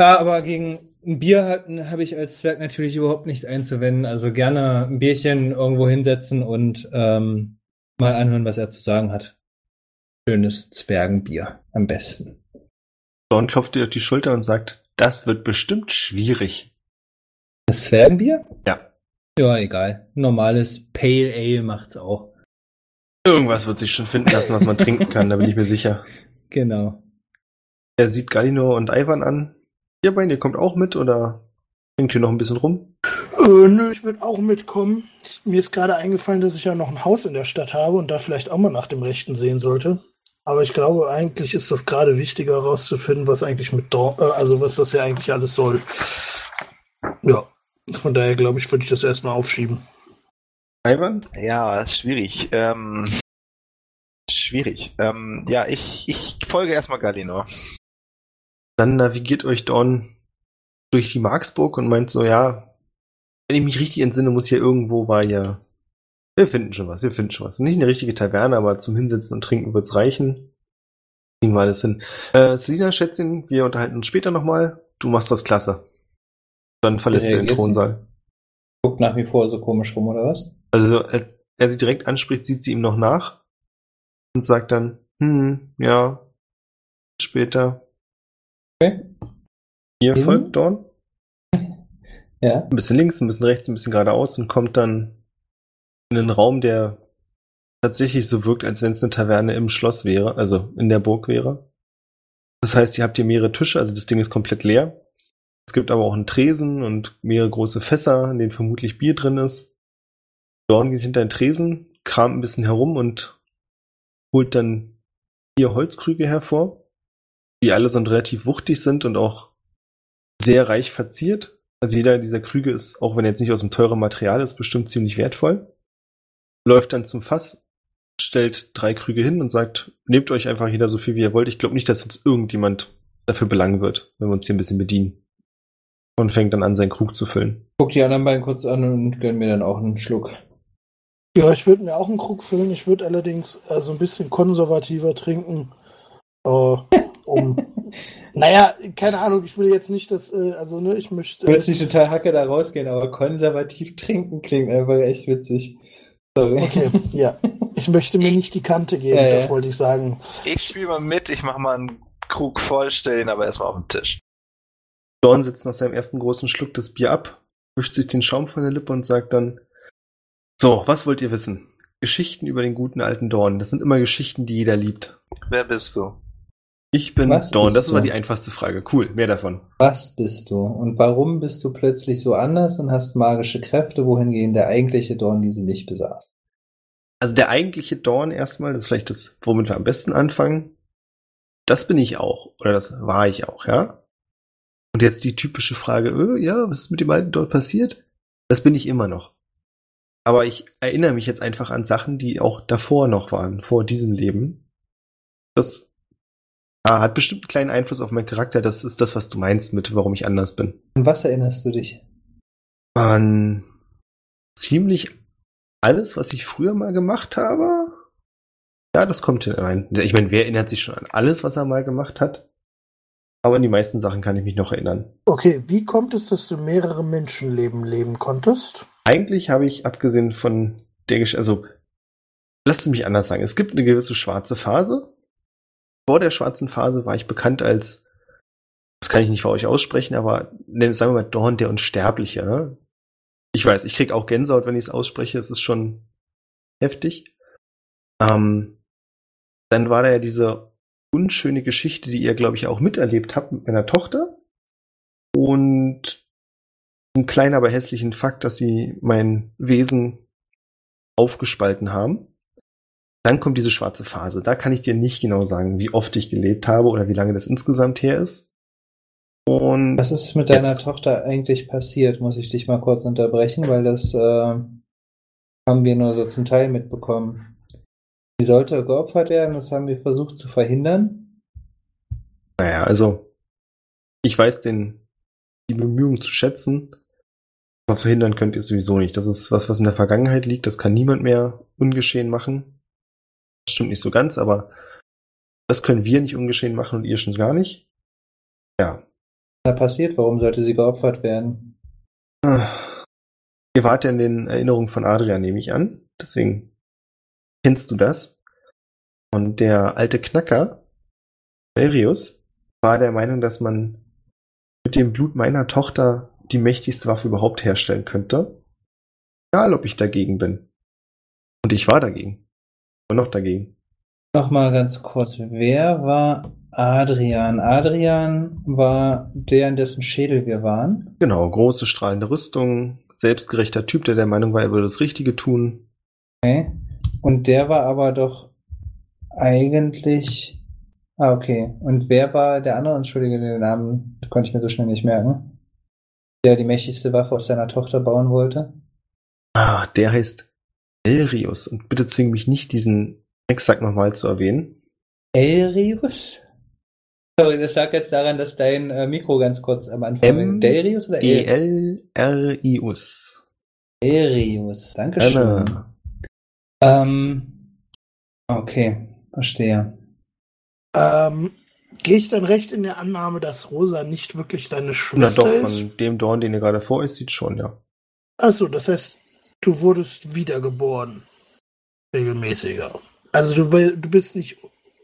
Speaker 2: Ja, aber gegen ein Bier habe hab ich als Zwerg natürlich überhaupt nicht einzuwenden. Also gerne ein Bierchen irgendwo hinsetzen und ähm, mal anhören, was er zu sagen hat. Schönes Zwergenbier am besten.
Speaker 1: Dorn klopft dir auf die Schulter und sagt, das wird bestimmt schwierig.
Speaker 2: Das Zwergenbier?
Speaker 1: Ja.
Speaker 2: Ja, egal. Normales Pale Ale macht's auch.
Speaker 1: Irgendwas wird sich schon finden lassen, was man trinken kann, da bin ich mir sicher.
Speaker 2: Genau.
Speaker 1: Er sieht Galinor und Ivan an. Ihr beiden, ihr kommt auch mit oder hängt hier noch ein bisschen rum?
Speaker 4: Äh, nö, ich würde auch mitkommen. Mir ist gerade eingefallen, dass ich ja noch ein Haus in der Stadt habe und da vielleicht auch mal nach dem Rechten sehen sollte. Aber ich glaube, eigentlich ist das gerade wichtiger herauszufinden, was eigentlich mit Dor äh, also was das ja eigentlich alles soll. Ja, von daher glaube ich, würde ich das erstmal aufschieben.
Speaker 1: Ivan?
Speaker 3: Ja, ist schwierig. Ähm, schwierig. Ähm, ja, ich, ich folge erstmal Galinor.
Speaker 1: Dann navigiert euch Dorn durch die Marksburg und meint so, ja, wenn ich mich richtig entsinne, muss hier irgendwo war ja. Wir finden schon was, wir finden schon was. Nicht eine richtige Taverne, aber zum Hinsetzen und Trinken wird's reichen. Kriegen wir alles hin. Äh, Selina, Schätzchen, wir unterhalten uns später nochmal. Du machst das klasse. Dann verlässt du den? Thronsaal.
Speaker 2: Guckt nach wie vor so komisch rum, oder was?
Speaker 1: Also, als er sie direkt anspricht, sieht sie ihm noch nach und sagt dann, hm, ja, später.
Speaker 2: Okay.
Speaker 1: Ihr
Speaker 2: Mhm.
Speaker 1: folgt Dorn.
Speaker 2: Ja.
Speaker 1: ein bisschen links, ein bisschen rechts, ein bisschen geradeaus und kommt dann einen Raum, der tatsächlich so wirkt, als wenn es eine Taverne im Schloss wäre, also in der Burg wäre. Das heißt, ihr habt hier mehrere Tische, also das Ding ist komplett leer. Es gibt aber auch einen Tresen und mehrere große Fässer, in denen vermutlich Bier drin ist. Dorn geht hinter den Tresen, kramt ein bisschen herum und holt dann vier Holzkrüge hervor, die allesamt relativ wuchtig sind und auch sehr reich verziert. Also jeder dieser Krüge ist, auch wenn er jetzt nicht aus dem teuren Material ist, bestimmt ziemlich wertvoll. Läuft dann zum Fass, stellt drei Krüge hin und sagt, nehmt euch einfach jeder so viel, wie ihr wollt. Ich glaube nicht, dass uns irgendjemand dafür belangen wird, wenn wir uns hier ein bisschen bedienen. Und fängt dann an, seinen Krug zu füllen.
Speaker 2: Guck die anderen beiden kurz an und gönn mir dann auch einen Schluck.
Speaker 4: Ja, ich würde mir auch einen Krug füllen. Ich würde allerdings äh, so ein bisschen konservativer trinken. Äh, um. naja, keine Ahnung, ich will jetzt nicht, dass, äh, also, ne, ich möchte.
Speaker 2: Ich will jetzt nicht total hacke da rausgehen, aber konservativ trinken klingt einfach echt witzig. Sorry.
Speaker 4: Okay, ja. Ich möchte mir nicht die Kante geben,
Speaker 2: Ja, ja.
Speaker 4: das wollte ich sagen.
Speaker 3: Ich spiele mal mit, ich mache mal einen Krug voll, stell ihn aber erstmal auf den Tisch.
Speaker 1: Dorn sitzt nach seinem ersten großen Schluck das Bier ab, wischt sich den Schaum von der Lippe und sagt dann, so, was wollt ihr wissen? Geschichten über den guten alten Dorn. Das sind immer Geschichten, die jeder liebt.
Speaker 3: Wer bist du?
Speaker 1: Ich bin
Speaker 2: Was
Speaker 1: Dorn.
Speaker 2: bist
Speaker 1: Das war die einfachste Frage. Cool, mehr davon.
Speaker 2: Was bist du? Und warum bist du plötzlich so anders und hast magische Kräfte, wohingegen der eigentliche Dorn diese nicht besaß?
Speaker 1: Also der eigentliche Dorn erstmal, das ist vielleicht das, womit wir am besten anfangen. Das bin ich auch. Oder das war ich auch, ja? Und jetzt die typische Frage, äh, ja, was ist mit dem alten Dorn passiert? Das bin ich immer noch. aber ich erinnere mich jetzt einfach an Sachen, die auch davor noch waren, vor diesem Leben. Das ah, hat bestimmt einen kleinen Einfluss auf meinen Charakter. Das ist das, was du meinst mit, warum ich anders bin.
Speaker 2: An was erinnerst du dich?
Speaker 1: An ziemlich alles, was ich früher mal gemacht habe. Ja, das kommt hinein. Ich meine, wer erinnert sich schon an alles, was er mal gemacht hat? Aber an die meisten Sachen kann ich mich noch erinnern.
Speaker 4: Okay, wie kommt es, dass du mehrere Menschenleben leben konntest?
Speaker 1: Eigentlich habe ich, abgesehen von der Geschichte, also, lasst es mich anders sagen. Es gibt eine gewisse schwarze Phase. Vor der schwarzen Phase war ich bekannt als, das kann ich nicht für euch aussprechen, aber sagen wir mal Dorn der Unsterbliche. Ne? Ich weiß, ich krieg auch Gänsehaut, wenn ich es ausspreche. Es ist schon heftig. Ähm, dann war da ja diese unschöne Geschichte, die ihr, glaube ich, auch miterlebt habt mit meiner Tochter. Und ein kleiner, aber hässlichen Fakt, dass sie mein Wesen aufgespalten haben. Dann kommt diese schwarze Phase. Da kann ich dir nicht genau sagen, wie oft ich gelebt habe oder wie lange das insgesamt her ist.
Speaker 2: Und was ist mit deiner Tochter eigentlich passiert? Muss ich dich mal kurz unterbrechen, weil das äh, haben wir nur so zum Teil mitbekommen. Sie sollte geopfert werden, das haben wir versucht zu verhindern.
Speaker 1: Naja, also ich weiß den, die Bemühungen zu schätzen, aber verhindern könnt ihr sowieso nicht. Das ist was, was in der Vergangenheit liegt, das kann niemand mehr ungeschehen machen. Das stimmt nicht so ganz, aber das können wir nicht ungeschehen machen und ihr schon gar nicht. Ja.
Speaker 2: Was da passiert? Warum sollte sie geopfert werden?
Speaker 1: Ihr wart ja in den Erinnerungen von Adrian, nehme ich an. Deswegen Kennst du das? Und der alte Knacker, Valerius, war der Meinung, dass man mit dem Blut meiner Tochter die mächtigste Waffe überhaupt herstellen könnte. Egal, ob ich dagegen bin. Und ich war dagegen. Und noch dagegen.
Speaker 2: Nochmal ganz kurz. Wer war Adrian? Adrian war der, in dessen Schädel wir waren.
Speaker 1: Genau, große strahlende Rüstung, selbstgerechter Typ, der der Meinung war, er würde das Richtige tun.
Speaker 2: Okay. Und der war aber doch eigentlich. Ah, okay. Und wer war der andere? Entschuldige, den Namen konnte ich mir so schnell nicht merken. Der die mächtigste Waffe aus seiner Tochter bauen wollte?
Speaker 1: Ah, der heißt Elrius. Und bitte zwing mich nicht, diesen exakt nochmal zu erwähnen.
Speaker 2: Elrius? Sorry, das lag jetzt daran, dass dein äh, Mikro ganz kurz am Anfang
Speaker 1: M
Speaker 2: Delrius oder
Speaker 1: E-L-R-I-U-S.
Speaker 2: Elrius, Dankeschön. Anna. Ähm, okay, verstehe.
Speaker 4: Ähm, Gehe ich dann recht in der Annahme, dass Rosa nicht wirklich deine Schwester ist?
Speaker 1: Na doch, ist? von dem Dorn, den ihr gerade vor ist, sieht schon, ja.
Speaker 4: Achso, das heißt, du wurdest wiedergeboren. Regelmäßiger. Also du, du bist nicht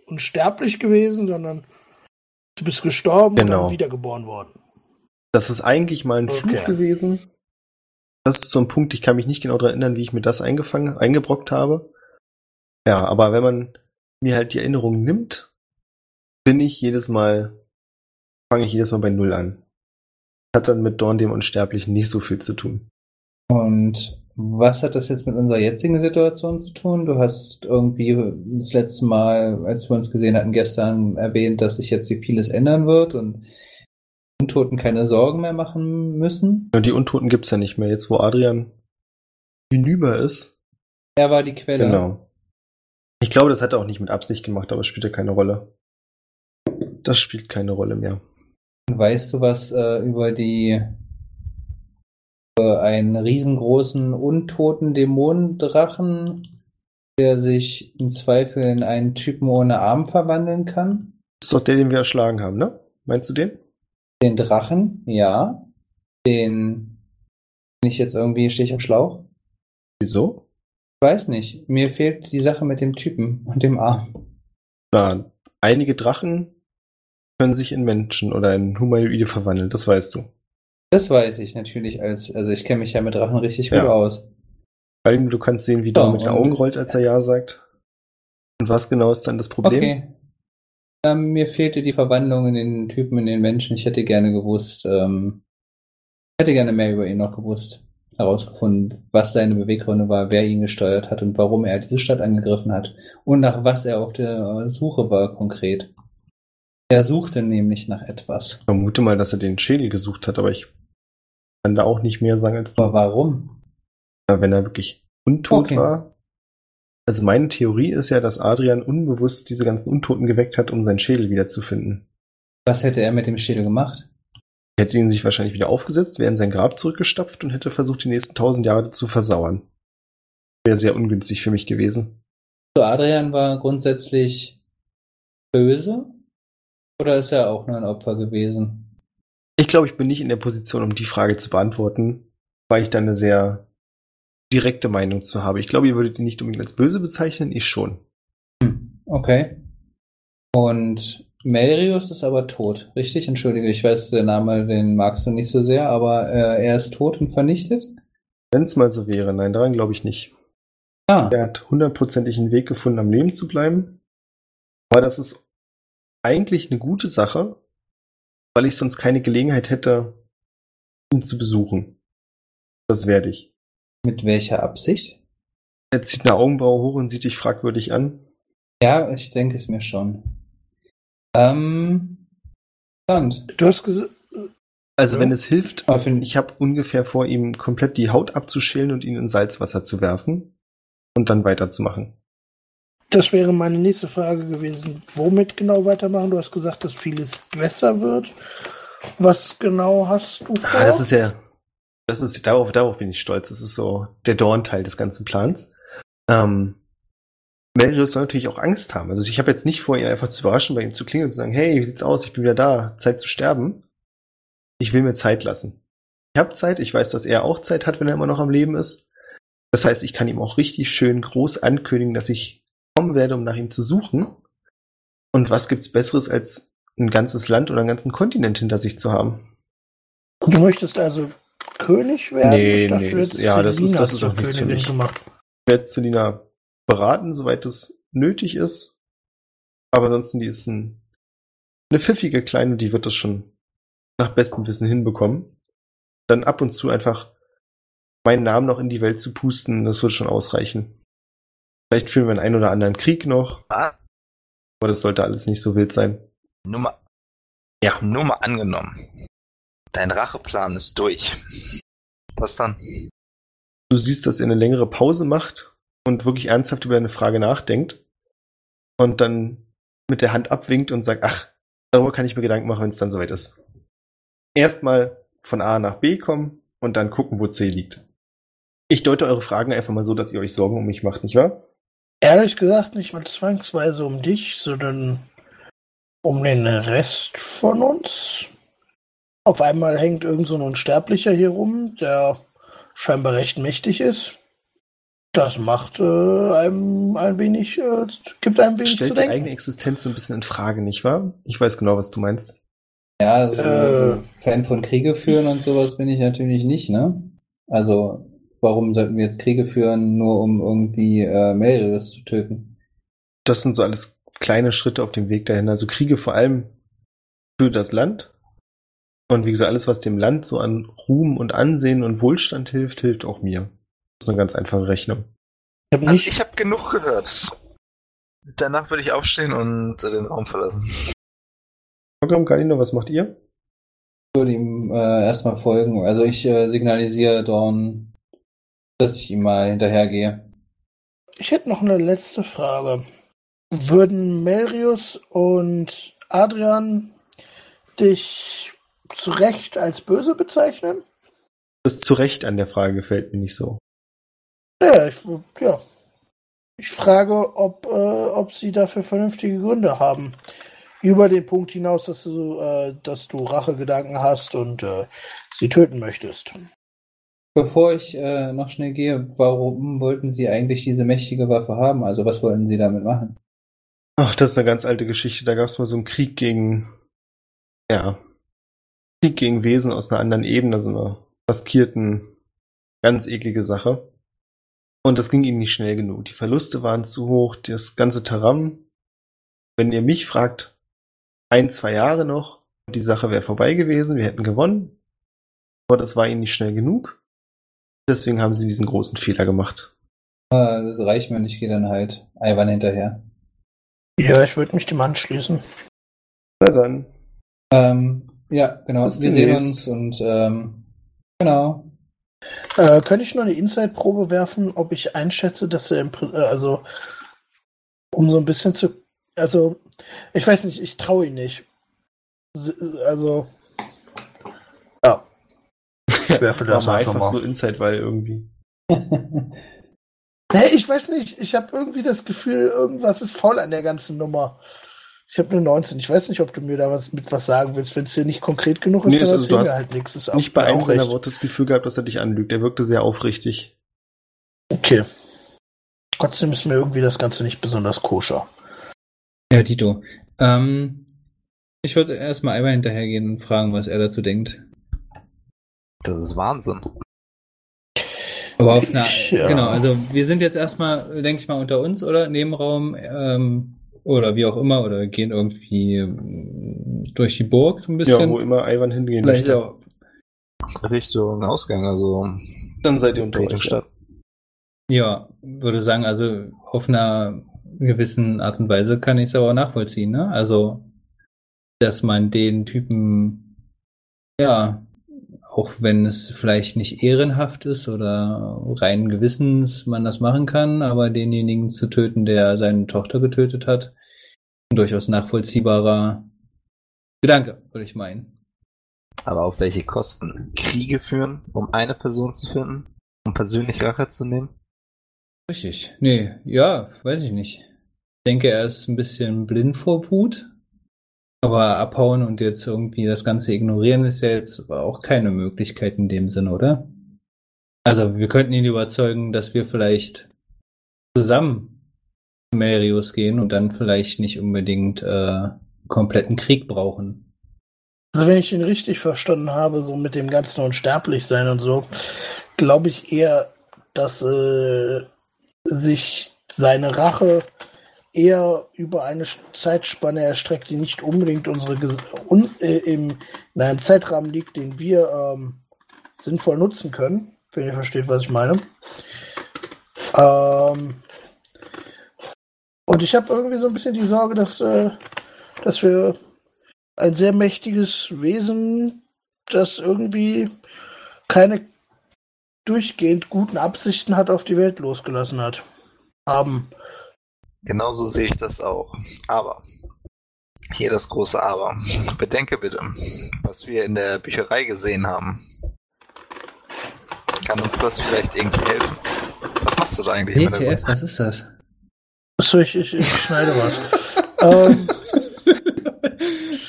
Speaker 4: unsterblich gewesen, sondern du bist gestorben genau. und dann wiedergeboren worden.
Speaker 1: Das ist eigentlich mal ein okay. Fluch gewesen. Das ist so ein Punkt, ich kann mich nicht genau daran erinnern, wie ich mir das eingefangen, eingebrockt habe. Ja, aber wenn man mir halt die Erinnerung nimmt, bin ich jedes Mal, fange ich jedes Mal bei Null an. Hat dann mit Dorn dem Unsterblichen nicht so viel zu tun.
Speaker 2: Und was hat das jetzt mit unserer jetzigen Situation zu tun? Du hast irgendwie das letzte Mal, als wir uns gesehen hatten gestern, erwähnt, dass sich jetzt vieles ändern wird und Untoten keine Sorgen mehr machen müssen.
Speaker 1: Ja, die Untoten gibt's ja nicht mehr, jetzt wo Adrian hinüber ist.
Speaker 2: Er war die Quelle.
Speaker 1: Genau. Ich glaube, das hat er auch nicht mit Absicht gemacht, aber es spielt ja keine Rolle. Das spielt keine Rolle mehr.
Speaker 2: Weißt du was äh, über die einen riesengroßen untoten Dämonendrachen, der sich im Zweifel in einen Typen ohne Arm verwandeln kann?
Speaker 1: Das ist doch der, den wir erschlagen haben, ne? Meinst du den?
Speaker 2: Den Drachen, ja. Den bin ich jetzt irgendwie, stehe ich auf Schlauch?
Speaker 1: Wieso?
Speaker 2: Ich weiß nicht. Mir fehlt die Sache mit dem Typen und dem Arm.
Speaker 1: Na, einige Drachen können sich in Menschen oder in Humanoide verwandeln, das weißt du.
Speaker 2: Das weiß ich natürlich als, also ich kenne mich ja mit Drachen richtig gut ja. aus.
Speaker 1: Weil du kannst sehen, wie Don mit den Augen rollt, als er Ja sagt. Und was genau ist dann das Problem?
Speaker 2: Okay. Ähm, mir fehlte die Verwandlung in den Typen, in den Menschen. Ich hätte gerne gewusst, ähm, hätte gerne mehr über ihn noch gewusst, herausgefunden, was seine Beweggründe war, wer ihn gesteuert hat und warum er diese Stadt angegriffen hat und nach was er auf der Suche war konkret. Er suchte nämlich nach etwas.
Speaker 1: Ich vermute mal, dass er den Schädel gesucht hat, aber ich kann da auch nicht mehr sagen als
Speaker 2: du. Aber warum?
Speaker 1: Ja, wenn er wirklich untot
Speaker 2: Okay.
Speaker 1: war. Also meine Theorie ist ja, dass Adrian unbewusst diese ganzen Untoten geweckt hat, um seinen Schädel wiederzufinden.
Speaker 2: Was hätte er mit dem Schädel gemacht?
Speaker 1: Er hätte ihn sich wahrscheinlich wieder aufgesetzt, wäre in sein Grab zurückgestapft und hätte versucht, die nächsten tausend Jahre zu versauern. Wäre sehr ungünstig für mich gewesen.
Speaker 2: So, Adrian war grundsätzlich böse? Oder ist er auch nur ein Opfer gewesen?
Speaker 1: Ich glaube, ich bin nicht in der Position, um die Frage zu beantworten, weil ich da eine sehr direkte Meinung zu habe. Ich glaube, ihr würdet ihn nicht unbedingt als böse bezeichnen, ich schon.
Speaker 2: Hm, okay. Und Melrius ist aber tot, richtig? Entschuldige, ich weiß, der Name, den magst du nicht so sehr, aber äh, er ist tot und vernichtet?
Speaker 1: Wenn es mal so wäre, nein, daran glaube ich nicht.
Speaker 2: Ah,
Speaker 1: Er hat hundertprozentig einen Weg gefunden, am Leben zu bleiben. Aber das ist eigentlich eine gute Sache, weil ich sonst keine Gelegenheit hätte, ihn zu besuchen. Das werde ich.
Speaker 2: mit welcher Absicht?
Speaker 1: Er zieht eine Augenbraue hoch und sieht dich fragwürdig an.
Speaker 2: Ja, ich denke es mir schon. Ähm, Sand.
Speaker 4: Du hast gesagt,
Speaker 1: Also
Speaker 4: Ja.
Speaker 1: wenn es hilft, ich habe ungefähr vor, ihm komplett die Haut abzuschälen und ihn in Salzwasser zu werfen und dann weiterzumachen.
Speaker 4: Das wäre meine nächste Frage gewesen. Womit genau weitermachen? Du hast gesagt, dass vieles besser wird. Was genau hast du vor?
Speaker 1: Ah, das ist ja, das ist, darauf, darauf bin ich stolz. Das ist so der Dornteil des ganzen Plans. Ähm, Melrius soll natürlich auch Angst haben. Also ich habe jetzt nicht vor, ihn einfach zu überraschen, bei ihm zu klingeln und zu sagen, hey, wie sieht's aus? Ich bin wieder da. Zeit zu sterben. Ich will mir Zeit lassen. Ich habe Zeit. Ich weiß, dass er auch Zeit hat, wenn er immer noch am Leben ist. Das heißt, ich kann ihm auch richtig schön groß ankündigen, dass ich kommen werde, um nach ihm zu suchen. Und was gibt's Besseres, als ein ganzes Land oder einen ganzen Kontinent hinter sich zu haben?
Speaker 4: Du möchtest also König werden?
Speaker 1: Nee,
Speaker 4: Ich dachte,
Speaker 1: nee, das- ja, das ist-
Speaker 4: Selina
Speaker 1: das ist auch nichts für mich.
Speaker 4: Gemacht.
Speaker 1: Ich werde Selina beraten, soweit es nötig ist. Aber ansonsten, die ist ein, eine pfiffige Kleine, die wird das schon nach bestem Wissen hinbekommen. Dann ab und zu einfach meinen Namen noch in die Welt zu pusten, das wird schon ausreichen. Vielleicht führen wir einen ein oder anderen Krieg noch,
Speaker 3: Ah,
Speaker 1: aber das sollte alles nicht so wild sein.
Speaker 3: nur mal,
Speaker 1: Ja.
Speaker 3: nur mal angenommen. Dein Racheplan ist durch. Was dann?
Speaker 1: Du siehst, dass er eine längere Pause macht und wirklich ernsthaft über eine Frage nachdenkt und dann mit der Hand abwinkt und sagt, ach, darüber kann ich mir Gedanken machen, wenn es dann soweit ist. Erstmal von A nach B kommen und dann gucken, wo C liegt. Ich deute eure Fragen einfach mal so, dass ihr euch Sorgen um mich macht, nicht wahr?
Speaker 4: Ehrlich gesagt nicht mal zwangsweise um dich, sondern um den Rest von uns. Auf einmal hängt irgend so ein Unsterblicher hier rum, der scheinbar recht mächtig ist. Das macht äh, einem ein wenig, äh, gibt einem wenig zu
Speaker 1: Stellt die eigene
Speaker 4: denken.
Speaker 1: Existenz so ein bisschen in Frage, nicht wahr? Ich weiß genau, was du meinst.
Speaker 2: Ja, also
Speaker 4: Äh.
Speaker 2: Fan von Kriege führen und sowas bin ich natürlich nicht, ne? Also, warum sollten wir jetzt Kriege führen, nur um irgendwie äh, Melrius zu töten?
Speaker 1: Das sind so alles kleine Schritte auf dem Weg dahin. Also Kriege vor allem für das Land. Und wie gesagt, alles, was dem Land so an Ruhm und Ansehen und Wohlstand hilft, hilft auch mir. Das ist eine ganz einfache Rechnung.
Speaker 4: Ich habe
Speaker 3: Also habe genug gehört. Danach würde ich aufstehen und äh, den Raum verlassen.
Speaker 1: Programm Galino, was macht ihr?
Speaker 2: Ich würde ihm äh, erstmal folgen. Also ich äh, signalisiere Dorn, dass ich ihm mal hinterhergehe.
Speaker 4: ich hätte noch eine letzte Frage. Würden Melrius und Adrian dich zu Recht als böse bezeichnen?
Speaker 1: Das zu Recht an der Frage gefällt mir nicht so.
Speaker 4: Ja, ich, ja. ich frage, ob, äh, ob sie dafür vernünftige Gründe haben. Über den Punkt hinaus, dass du, äh, dass du Rachegedanken hast und äh, sie töten möchtest.
Speaker 2: Bevor ich äh, noch schnell gehe, warum wollten Sie eigentlich diese mächtige Waffe haben? Also was wollten Sie damit machen?
Speaker 1: Ach, das ist eine ganz alte Geschichte. Da gab es mal so einen Krieg gegen, ja, Krieg gegen Wesen aus einer anderen Ebene, so eine maskierten, ganz eklige Sache. Und das ging ihnen nicht schnell genug. Die Verluste waren zu hoch, das ganze Taram. Wenn ihr mich fragt, ein, zwei Jahre noch, die Sache wäre vorbei gewesen, wir hätten gewonnen. Aber das war ihnen nicht schnell genug. Deswegen haben sie diesen großen Fehler gemacht.
Speaker 2: Äh, das reicht mir nicht, ich gehe dann halt Ivan hinterher.
Speaker 4: Ja, ich würde mich dem anschließen.
Speaker 1: Na dann.
Speaker 2: Ähm, ja, genau.
Speaker 1: Bis
Speaker 2: Wir sehen uns und ähm, genau.
Speaker 4: Äh, könnte ich nur eine Inside-Probe werfen, ob ich einschätze, dass er im, Pri- äh, also um so ein bisschen zu, also ich weiß nicht, ich traue ihn nicht. Also ich werfe das
Speaker 1: mal
Speaker 4: einfach
Speaker 1: einfach
Speaker 4: mal.
Speaker 1: so Inside, weil irgendwie.
Speaker 4: Nee, ich weiß nicht, ich habe irgendwie das Gefühl, irgendwas ist faul an der ganzen Nummer. Ich habe nur 19. Ich weiß nicht, ob du mir da was mit was sagen willst. Wenn es dir nicht konkret genug ist,
Speaker 1: Nee,
Speaker 4: dann
Speaker 1: also du hast
Speaker 4: halt nichts. Ist
Speaker 1: Nicht bei einem seiner. Worte das Gefühl gehabt, dass er dich anlügt. Er wirkte sehr aufrichtig.
Speaker 4: Okay. Trotzdem ist mir irgendwie das Ganze nicht besonders koscher.
Speaker 2: Ja, Tito. Ähm, ich würde erstmal einmal hinterhergehen und fragen, was er dazu denkt.
Speaker 3: Das ist Wahnsinn.
Speaker 2: Aber auf einer,
Speaker 4: Ja.
Speaker 2: genau, also wir sind jetzt erstmal, denke ich mal, unter uns oder Nebenraum ähm, oder wie auch immer oder gehen irgendwie ähm, durch die Burg so ein
Speaker 1: Ja,
Speaker 2: bisschen.
Speaker 1: wo immer Ivan hingehen
Speaker 2: Vielleicht
Speaker 1: möchte.
Speaker 2: auch,
Speaker 3: Richtung Ausgang, also
Speaker 1: Dann seid ihr unter
Speaker 3: Richtung
Speaker 1: euch.
Speaker 3: Stadt.
Speaker 2: ja, würde sagen, also auf einer gewissen Art und Weise kann ich es aber auch nachvollziehen, ne? Also, dass man den Typen, ja, auch wenn es vielleicht nicht ehrenhaft ist oder rein gewissens man das machen kann, aber denjenigen zu töten, der seine Tochter getötet hat, ein durchaus nachvollziehbarer Gedanke, würde ich meinen.
Speaker 3: Aber auf welche Kosten? Kriege führen, um eine Person zu finden? Um persönlich Rache zu nehmen?
Speaker 2: Richtig. Nee, ja, weiß ich nicht. Ich denke, er ist ein bisschen blind vor Wut. Aber abhauen und jetzt irgendwie das Ganze ignorieren ist ja jetzt auch keine Möglichkeit in dem Sinne, oder? Also, wir könnten ihn überzeugen, dass wir vielleicht zusammen zu Marius gehen und dann vielleicht nicht unbedingt äh, kompletten Krieg brauchen.
Speaker 4: Also wenn ich ihn richtig verstanden habe, so mit dem ganzen unsterblich sein und so, glaube ich eher, dass äh, sich seine Rache eher über eine Zeitspanne erstreckt, die nicht unbedingt unsere un äh, im, in einem Zeitrahmen liegt, den wir ähm, sinnvoll nutzen können, wenn ihr versteht, was ich meine. Ähm, und ich habe irgendwie so ein bisschen die Sorge, dass, äh, dass wir ein sehr mächtiges Wesen, das irgendwie keine durchgehend guten Absichten hat, auf die Welt losgelassen hat. Haben.
Speaker 3: Genauso sehe ich das auch. Aber, hier das große Aber. Bedenke bitte, was wir in der Bücherei gesehen haben. Kann uns das vielleicht irgendwie helfen? Was machst du da eigentlich?
Speaker 2: ETF,
Speaker 3: Hintergrund?
Speaker 2: was ist das?
Speaker 4: Achso, ich, ich, ich schneide was. ähm,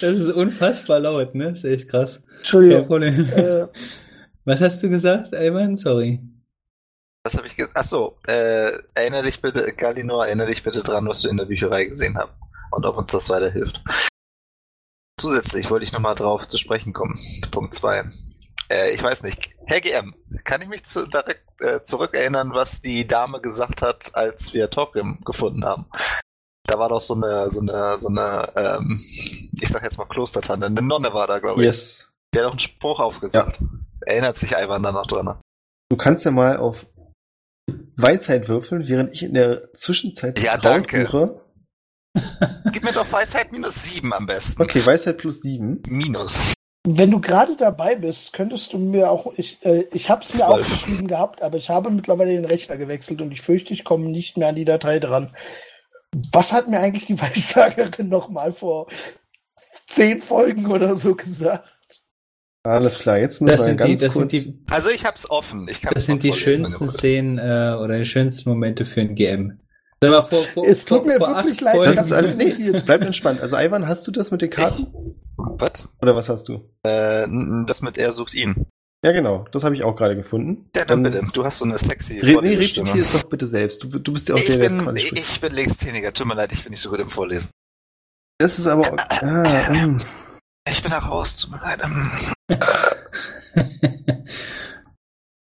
Speaker 2: Das ist unfassbar laut, ne? Das ist echt krass. Kein
Speaker 4: Entschuldigung.
Speaker 2: Problem.
Speaker 4: Äh,
Speaker 2: Was hast du gesagt, Ivan? Sorry.
Speaker 3: Was habe ich gesagt? Achso, äh, erinnere dich bitte, Galinor, erinnere dich bitte dran, was wir in der Bücherei gesehen haben. Und ob uns das weiterhilft. Zusätzlich wollte ich nochmal drauf zu sprechen kommen. Punkt 2. Äh, ich weiß nicht. Herr GM, kann ich mich zu, direkt äh, zurückerinnern, was die Dame gesagt hat, als wir Torgrim gefunden haben? Da war doch so eine, so eine, so eine, ähm, ich sag jetzt mal Klostertante, eine Nonne war da, glaube ich.
Speaker 1: Yes.
Speaker 3: Der hat doch einen Spruch aufgesagt. Erinnert sich Ivan da noch dran?
Speaker 1: Du kannst ja mal auf Weisheit würfeln, während ich in der Zwischenzeit
Speaker 3: Ja, danke.
Speaker 1: raussuche.
Speaker 3: Gib mir doch Weisheit minus 7 am besten.
Speaker 1: Okay, Weisheit plus sieben.
Speaker 3: Minus.
Speaker 4: wenn du gerade dabei bist, könntest du mir auch, ich, äh, ich habe es mir aufgeschrieben gehabt, aber ich habe mittlerweile den Rechner gewechselt und ich fürchte, ich komme nicht mehr an die Datei dran. Was hat mir eigentlich die Weissagerin noch mal vor zehn Folgen oder so gesagt?
Speaker 1: Alles klar, jetzt müssen
Speaker 2: Das
Speaker 1: wir
Speaker 2: sind, die,
Speaker 1: ganz
Speaker 2: das,
Speaker 1: kurz.
Speaker 2: sind die,
Speaker 3: Also ich hab's offen. Ich kann's
Speaker 2: das sind die schönsten. Szenen äh, oder die schönsten Momente für ein GM. Sag mal, vor, vor,
Speaker 4: Es tut
Speaker 2: vor,
Speaker 4: mir
Speaker 2: vor
Speaker 4: wirklich leid,
Speaker 1: das ist alles nicht. Bleib entspannt. Also Ivan, hast du das mit den Karten?
Speaker 3: Was?
Speaker 1: Oder was hast du?
Speaker 3: Äh, das mit er sucht ihn.
Speaker 1: Ja, genau. Das habe ich auch gerade gefunden.
Speaker 3: Ja, dann bitte. Du hast so eine sexy
Speaker 1: Re nee, rezitier es doch bitte selbst. Du, du bist ja auch
Speaker 3: ich
Speaker 1: der, der gerade spricht.
Speaker 3: ich bin Legastheniker. Tut mir leid, ich bin nicht so gut im Vorlesen.
Speaker 1: Das ist aber ah, mm.
Speaker 3: Ich bin da raus. Tut mir. Ähm,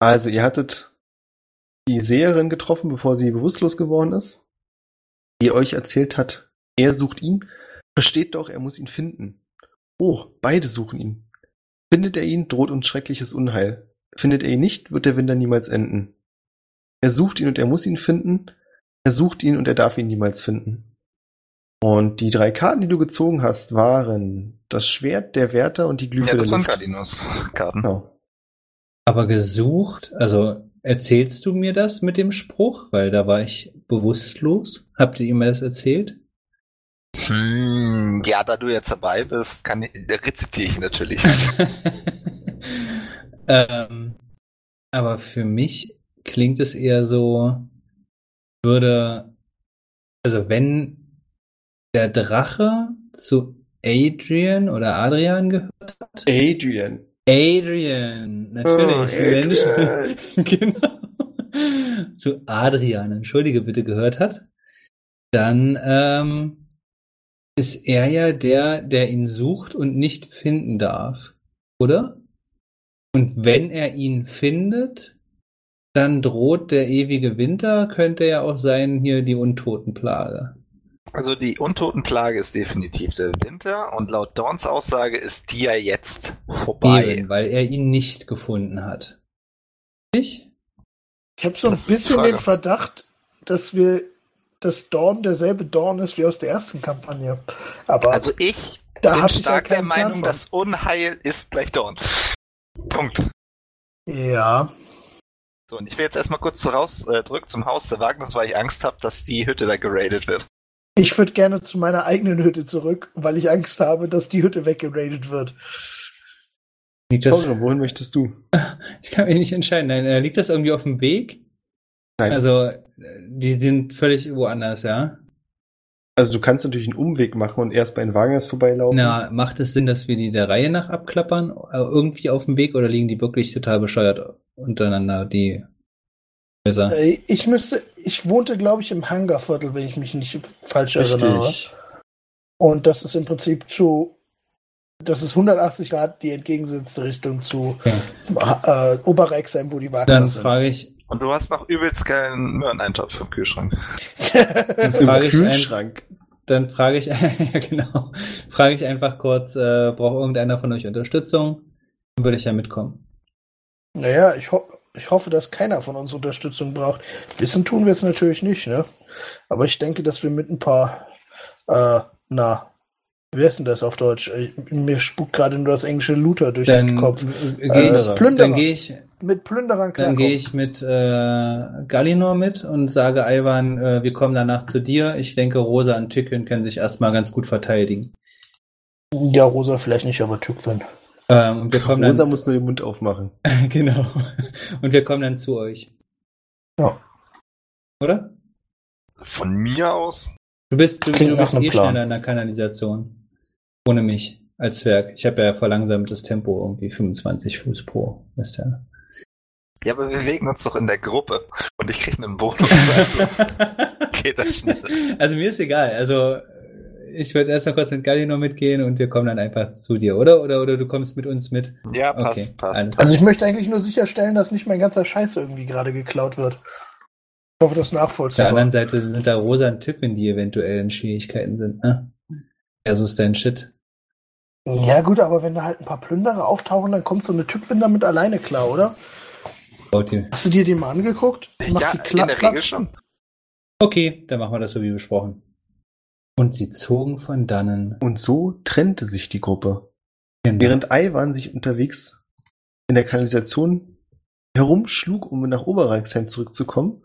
Speaker 1: Also, ihr hattet die Seherin getroffen, bevor sie bewusstlos geworden ist, die euch erzählt hat, er sucht ihn. Versteht doch, er muss ihn finden. Oh, beide suchen ihn. Findet er ihn, droht uns schreckliches Unheil. Findet er ihn nicht, wird der Winter niemals enden. Er sucht ihn und er muss ihn finden. Er sucht ihn und er darf ihn niemals finden. Und die drei Karten, die du gezogen hast, waren das Schwert, der Wärter und die Glyphe
Speaker 3: ja, das waren
Speaker 1: Luft.
Speaker 3: Cardinos Karten.
Speaker 1: Genau.
Speaker 2: Aber gesucht, also erzählst du mir das mit dem Spruch? Weil da war ich bewusstlos. Habt ihr ihm das erzählt?
Speaker 3: Hm, ja, da du jetzt dabei bist, kann ich, rezitiere ich natürlich.
Speaker 2: ähm, aber für mich klingt es eher so, würde, also wenn der Drache zu Adrian oder Adrian gehört hat.
Speaker 1: Adrian.
Speaker 2: Adrian, natürlich.
Speaker 1: Oh,
Speaker 2: Adrian. genau. Zu Adrian, entschuldige bitte, gehört hat, dann ähm, ist er ja der, der ihn sucht und nicht finden darf, oder? Und wenn er ihn findet, dann droht der ewige Winter, könnte ja auch sein, hier die Untotenplage.
Speaker 3: Also die Untotenplage ist definitiv der Winter und laut Dorns Aussage ist die ja jetzt vorbei.
Speaker 2: Eben, weil er ihn nicht gefunden hat. Ich?
Speaker 4: Ich habe so ein
Speaker 3: Das
Speaker 4: bisschen den Verdacht, dass wir dass Dawn derselbe Dawn ist wie aus der ersten Kampagne. Aber
Speaker 3: Also ich
Speaker 4: da
Speaker 3: bin
Speaker 4: ich
Speaker 3: stark der
Speaker 4: keinen Plan
Speaker 3: Meinung,
Speaker 4: von.
Speaker 3: das Unheil ist gleich Dorn. Punkt.
Speaker 4: Ja,
Speaker 3: So, und ich will jetzt erstmal kurz raus, äh, zurück zum Haus der Wagners, weil ich Angst habe, dass die Hütte da geradet wird.
Speaker 4: Ich würde gerne zu meiner eigenen Hütte zurück, weil ich Angst habe, dass die Hütte weggeradet wird.
Speaker 2: Liegt das,
Speaker 1: Torgrim, wohin möchtest du?
Speaker 2: ich kann mich nicht entscheiden. Nein, äh, liegt das irgendwie auf dem Weg?
Speaker 1: Nein. Also,
Speaker 2: äh, die sind völlig woanders, ja?
Speaker 1: also du kannst natürlich einen Umweg machen und erst bei den Wagners vorbeilaufen.
Speaker 2: Na, macht es Sinn, dass wir die der Reihe nach abklappern? Äh, irgendwie auf dem Weg oder liegen die wirklich total bescheuert untereinander, die Häuser?
Speaker 4: Äh, Ich müsste, ich wohnte, glaube ich, im Hangarviertel, wenn ich mich nicht falsch erinnere.
Speaker 1: Richtig.
Speaker 4: Und das ist im Prinzip zu, das ist 180 Grad die entgegengesetzte Richtung zu
Speaker 2: Okay.
Speaker 4: äh, Oberreichsheim, wo die
Speaker 2: Dann
Speaker 4: Wagen sind.
Speaker 2: frage ich,
Speaker 3: Und du hast noch übelst geilen Möhreneintopf im Kühlschrank.
Speaker 2: dann
Speaker 1: Im
Speaker 2: frage ich, ein,
Speaker 1: Kühlschrank.
Speaker 2: dann frage ich, ja genau, frage ich einfach kurz, äh, braucht irgendeiner von euch Unterstützung? Dann würde ich ja mitkommen.
Speaker 4: Naja, ich, ho ich hoffe, dass keiner von uns Unterstützung braucht. Wissen tun wir es natürlich nicht, ne? Aber ich denke, dass wir mit ein paar, äh, na, wie heißt denn das auf Deutsch? Äh, Mir spuckt gerade nur das englische Looter durch
Speaker 2: Dann
Speaker 4: den Kopf.
Speaker 2: äh, gehe ich,
Speaker 1: Äh,
Speaker 4: Plünderer.
Speaker 2: dann gehe ich,
Speaker 4: Mit Plünderern
Speaker 2: dann
Speaker 4: klarkommen.
Speaker 2: gehe ich mit äh, Galinor mit und sage Ivan, äh, wir kommen danach zu dir. Ich denke, Rosa und Tykön können sich erstmal ganz gut verteidigen.
Speaker 4: Ja, Rosa vielleicht nicht, aber Tückwin.
Speaker 2: Ähm, und wir kommen
Speaker 1: Rosa
Speaker 2: dann
Speaker 1: muss nur den Mund aufmachen.
Speaker 2: genau. Und wir kommen dann zu euch.
Speaker 4: Ja.
Speaker 2: Oder?
Speaker 3: Von mir aus?
Speaker 2: Du bist, du, du bist eh
Speaker 4: Plan.
Speaker 2: schneller in der Kanalisation. Ohne mich als Zwerg. Ich habe ja verlangsamtes Tempo, irgendwie 25 Fuß pro. Ist ja.
Speaker 3: Ja, aber wir bewegen uns doch in der Gruppe. Und ich kriege einen Bonus. Also geht das schnell.
Speaker 2: Also mir ist egal. Also ich würde erst mal kurz mit Galinor mitgehen und wir kommen dann einfach zu dir, oder? Oder, oder du kommst mit uns mit.
Speaker 3: Ja,
Speaker 2: Okay,
Speaker 3: passt, passt.
Speaker 2: alles
Speaker 4: Also ich möchte eigentlich nur sicherstellen, dass nicht mein ganzer Scheiß irgendwie gerade geklaut wird. Ich hoffe, das ist
Speaker 2: Auf der
Speaker 4: nachvollziehbar.
Speaker 2: anderen Seite sind da Rosa und Tywin, die eventuell in Schwierigkeiten sind, ne? Versus dein Shit.
Speaker 4: Ja gut, aber wenn da halt ein paar Plünderer auftauchen, dann kommt so eine Tückwin damit alleine klar, oder? Hast du dir die mal angeguckt? Macht
Speaker 3: ja,
Speaker 4: die
Speaker 3: in
Speaker 4: klapp,
Speaker 3: der? Regel schon.
Speaker 2: Okay, dann machen wir das so wie besprochen. Und sie zogen von dannen.
Speaker 1: Und so trennte sich die Gruppe,
Speaker 2: genau.
Speaker 1: während Aiwan sich unterwegs in der Kanalisation herumschlug, um nach Oberreichsheim zurückzukommen,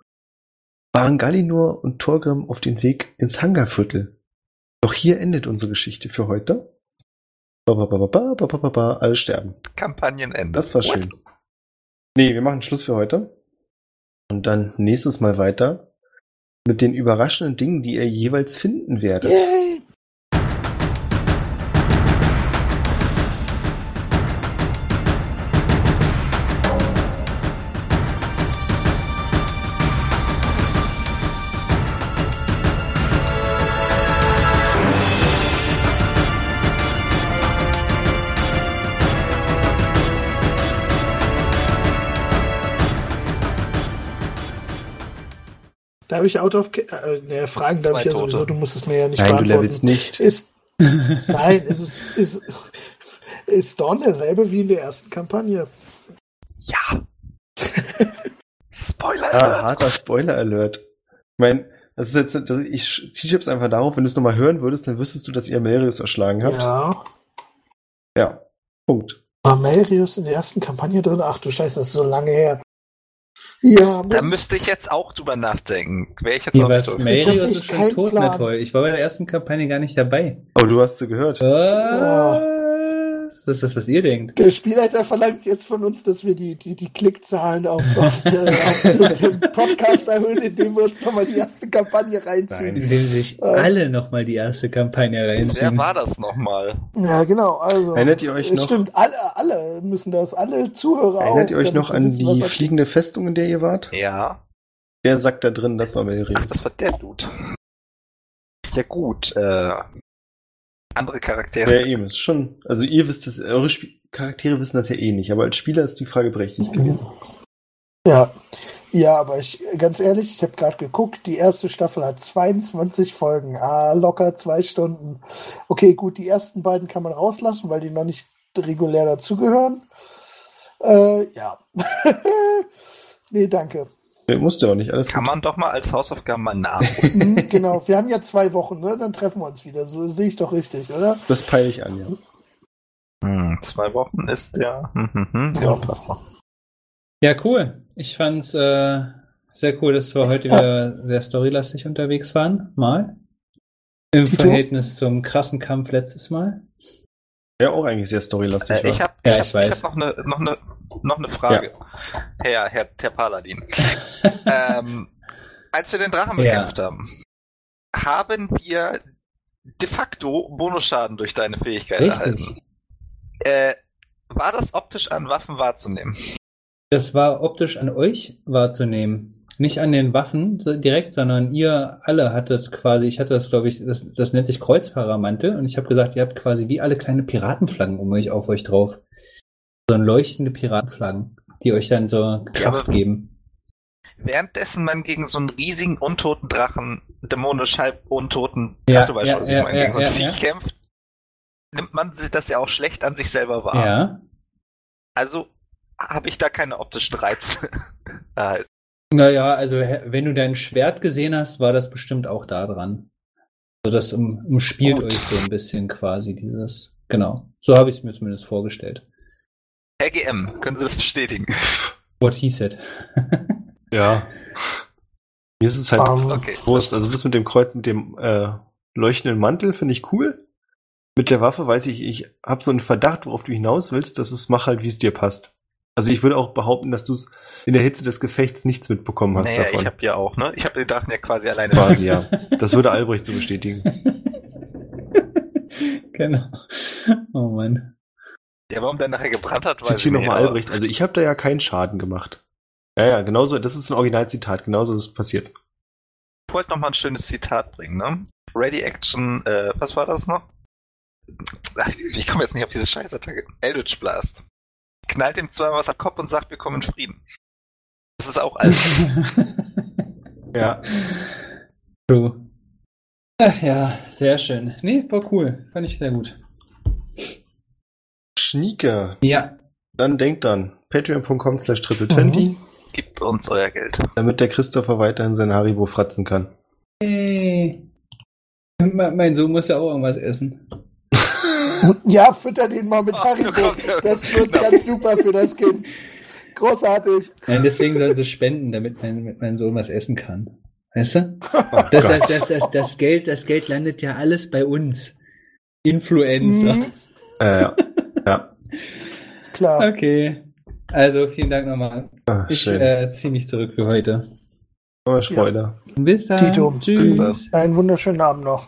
Speaker 1: waren Gallinor und Torgrim auf dem Weg ins Hangarviertel. Doch hier endet unsere Geschichte für heute. Ba, ba, ba, ba, ba, ba, ba, alle sterben.
Speaker 3: Kampagnenende.
Speaker 1: Das war schön. What? Nee, wir machen Schluss für heute. Und dann nächstes Mal weiter mit den überraschenden Dingen, die ihr jeweils finden werdet.
Speaker 4: Yay. Darf ich out of äh, ne, Fragen darf ich ja
Speaker 3: Tote.
Speaker 4: sowieso, du musst es mir ja nicht
Speaker 1: Nein, du
Speaker 4: beantworten.
Speaker 1: levelst nicht.
Speaker 4: Ist, nein, ist es ist, ist Dawn derselbe wie in der ersten Kampagne.
Speaker 3: Ja. Spoiler.
Speaker 1: Ah, harter Spoiler-Alert. Ich meine, das ist jetzt, das- ich ziehe jetzt einfach darauf, wenn du es nochmal hören würdest, dann wüsstest du, dass ihr Merius erschlagen habt.
Speaker 4: Ja.
Speaker 1: Ja. Punkt.
Speaker 4: War Melrius in der ersten Kampagne drin? Ach du Scheiße, das ist so lange her. Ja,
Speaker 3: Da müsste ich jetzt auch drüber nachdenken. Wäre ich jetzt auch
Speaker 2: was? Marius ist schon tot,
Speaker 4: Plan.
Speaker 2: na toll. Ich war bei der ersten Kampagne gar nicht dabei.
Speaker 1: Aber du hast sie gehört.
Speaker 2: Was? Das ist das, was ihr denkt.
Speaker 4: Der Spielleiter verlangt jetzt von uns, dass wir die, die, die Klickzahlen auf, auf, äh, auf dem Podcast erhöhen, indem wir uns nochmal die erste Kampagne reinziehen.
Speaker 2: Indem sich
Speaker 4: Äh.
Speaker 2: alle nochmal die erste Kampagne
Speaker 3: Wer
Speaker 2: reinziehen.
Speaker 3: war das nochmal?
Speaker 4: Ja, genau. Also,
Speaker 1: Erinnert ihr euch
Speaker 4: äh,
Speaker 1: noch-
Speaker 4: Stimmt, alle, alle müssen das, alle Zuhörer
Speaker 1: Erinnert
Speaker 4: auch,
Speaker 1: ihr euch noch an
Speaker 4: wissen,
Speaker 1: die fliegende Festung, in der ihr wart?
Speaker 3: Ja.
Speaker 1: Der sagt da drin, das war Melrius.
Speaker 3: das war der Dude. Ja gut, äh, andere Charaktere.
Speaker 1: Ja, eben, ist schon. Also ihr wisst das, eure Sp Charaktere wissen das ja eh nicht, aber als Spieler ist die Frage berechtigt gewesen.
Speaker 4: Ja. Ja, aber ich, ganz ehrlich, ich habe gerade geguckt, die erste Staffel hat 22 Folgen, ah, locker zwei Stunden. Okay, gut, die ersten beiden kann man rauslassen, weil die noch nicht regulär dazugehören. Äh, ja. nee, danke.
Speaker 1: Nee, musste auch nicht, alles
Speaker 3: Kann
Speaker 1: gut.
Speaker 3: man doch mal als Hausaufgaben mal nachgucken.
Speaker 4: Hm, genau, wir haben ja zwei Wochen, ne? Dann treffen wir uns wieder. So sehe ich doch richtig, oder?
Speaker 1: Das peile ich an, ja.
Speaker 3: hm, zwei Wochen ist der. Hm, hm, hm. Ja, passt noch.
Speaker 2: Ja, cool. Ich fand's äh, sehr cool, dass wir heute wieder sehr storylastig unterwegs waren. Mal. Im? Verhältnis zum krassen Kampf letztes Mal.
Speaker 1: Ja, auch eigentlich sehr storylastig
Speaker 3: Äh, ich habe
Speaker 2: Ja,
Speaker 3: ich
Speaker 2: ich
Speaker 3: hab, ich
Speaker 2: weiß.
Speaker 3: hab noch eine noch eine noch eine Frage. Herr, Herr, Herr Paladin. ähm, als wir den Drachen
Speaker 2: Ja.
Speaker 3: bekämpft haben, haben wir de facto Bonusschaden durch deine Fähigkeit erhalten.
Speaker 2: Richtig.
Speaker 3: Äh, war das optisch an Waffen wahrzunehmen?
Speaker 2: Das war optisch an euch wahrzunehmen. Nicht an den Waffen direkt, sondern ihr alle hattet quasi, ich hatte das, glaube ich, das, das nennt sich Kreuzfahrermantel und ich habe gesagt, ihr habt quasi wie alle kleine Piratenflaggen um euch auf euch drauf. So leuchtende Piratenflaggen, die euch dann so Kraft
Speaker 3: aber-
Speaker 2: geben.
Speaker 3: Währenddessen man gegen so einen riesigen untoten Drachen, dämonisch halb untoten,
Speaker 2: Ja, ja, ja, ja,
Speaker 3: gegen so ein
Speaker 2: ja,
Speaker 3: Viech
Speaker 2: ja.
Speaker 3: kämpft, nimmt man sich das ja auch schlecht an sich selber wahr.
Speaker 2: Ja.
Speaker 3: Also habe ich da keine optischen Reize. Ah,
Speaker 2: Naja, also wenn du dein Schwert gesehen hast, war das bestimmt auch da dran. Also das um, umspielt
Speaker 3: Gut.
Speaker 2: euch so ein bisschen quasi dieses. Genau. So habe ich es mir zumindest vorgestellt.
Speaker 3: Herr GM, können Sie das bestätigen?
Speaker 2: What he said.
Speaker 1: Ja. Mir ist es halt
Speaker 4: Ähm,
Speaker 3: Okay.
Speaker 1: bewusst. Also das mit dem Kreuz, mit dem äh, leuchtenden Mantel finde ich cool. Mit der Waffe weiß ich, ich habe so einen Verdacht, worauf du hinaus willst. Das ist, mach halt, wie es dir passt. Also ich würde auch behaupten, dass du es in der Hitze des Gefechts nichts mitbekommen hast
Speaker 3: Naja,
Speaker 1: davon.
Speaker 3: ich habe ja auch, ne? Ich habe den Drachen ja quasi alleine.
Speaker 1: Quasi, ja. Das würde Albrecht so bestätigen.
Speaker 2: genau. Oh Mann.
Speaker 3: Ja, warum der nachher gebrannt hat, weiß
Speaker 1: Zitiere
Speaker 3: ich nicht.
Speaker 1: nochmal Albrecht. Also ich habe da ja keinen Schaden gemacht. Ja, ja, genauso. Das ist ein Originalzitat. Genauso ist es passiert.
Speaker 3: Ich wollte noch mal ein schönes Zitat bringen, ne? Ready Action, äh, was war das noch? Ich komme jetzt nicht auf diese Scheißattacke. Eldritch Blast. Knallt ihm zweimal was am Kopf und sagt, wir kommen in Frieden. Das ist auch alles.
Speaker 1: Ja.
Speaker 2: True. Ach ja, sehr schön. Nee, war cool. Fand ich sehr gut.
Speaker 1: Schnieke.
Speaker 2: Ja.
Speaker 1: Dann denkt dann. Patreon.com slash triple 20,
Speaker 3: Gibt uns euer Geld.
Speaker 1: damit der Christopher weiterhin sein Haribo fratzen kann.
Speaker 2: Hey. Me- Mein Sohn muss ja auch irgendwas essen.
Speaker 4: Ja, fütter den mal mit Haribo. Das wird
Speaker 3: Genau.
Speaker 4: ganz super für das Kind. Großartig.
Speaker 2: Nein, deswegen sollte es spenden, damit mein, damit mein Sohn was essen kann. Weißt du?
Speaker 1: Oh
Speaker 2: Das, das, das, das, das, Geld, das Geld landet ja alles bei uns. Influencer.
Speaker 4: Mhm,
Speaker 1: Äh, ja. ja.
Speaker 4: klar.
Speaker 2: Okay. Also vielen Dank nochmal.
Speaker 1: Ah,
Speaker 2: Ich äh, ziehe mich zurück für heute.
Speaker 1: oh, Freude.
Speaker 2: Bis dann.
Speaker 4: Tito,
Speaker 2: Tschüss.
Speaker 3: bis dann.
Speaker 4: Einen wunderschönen Abend noch.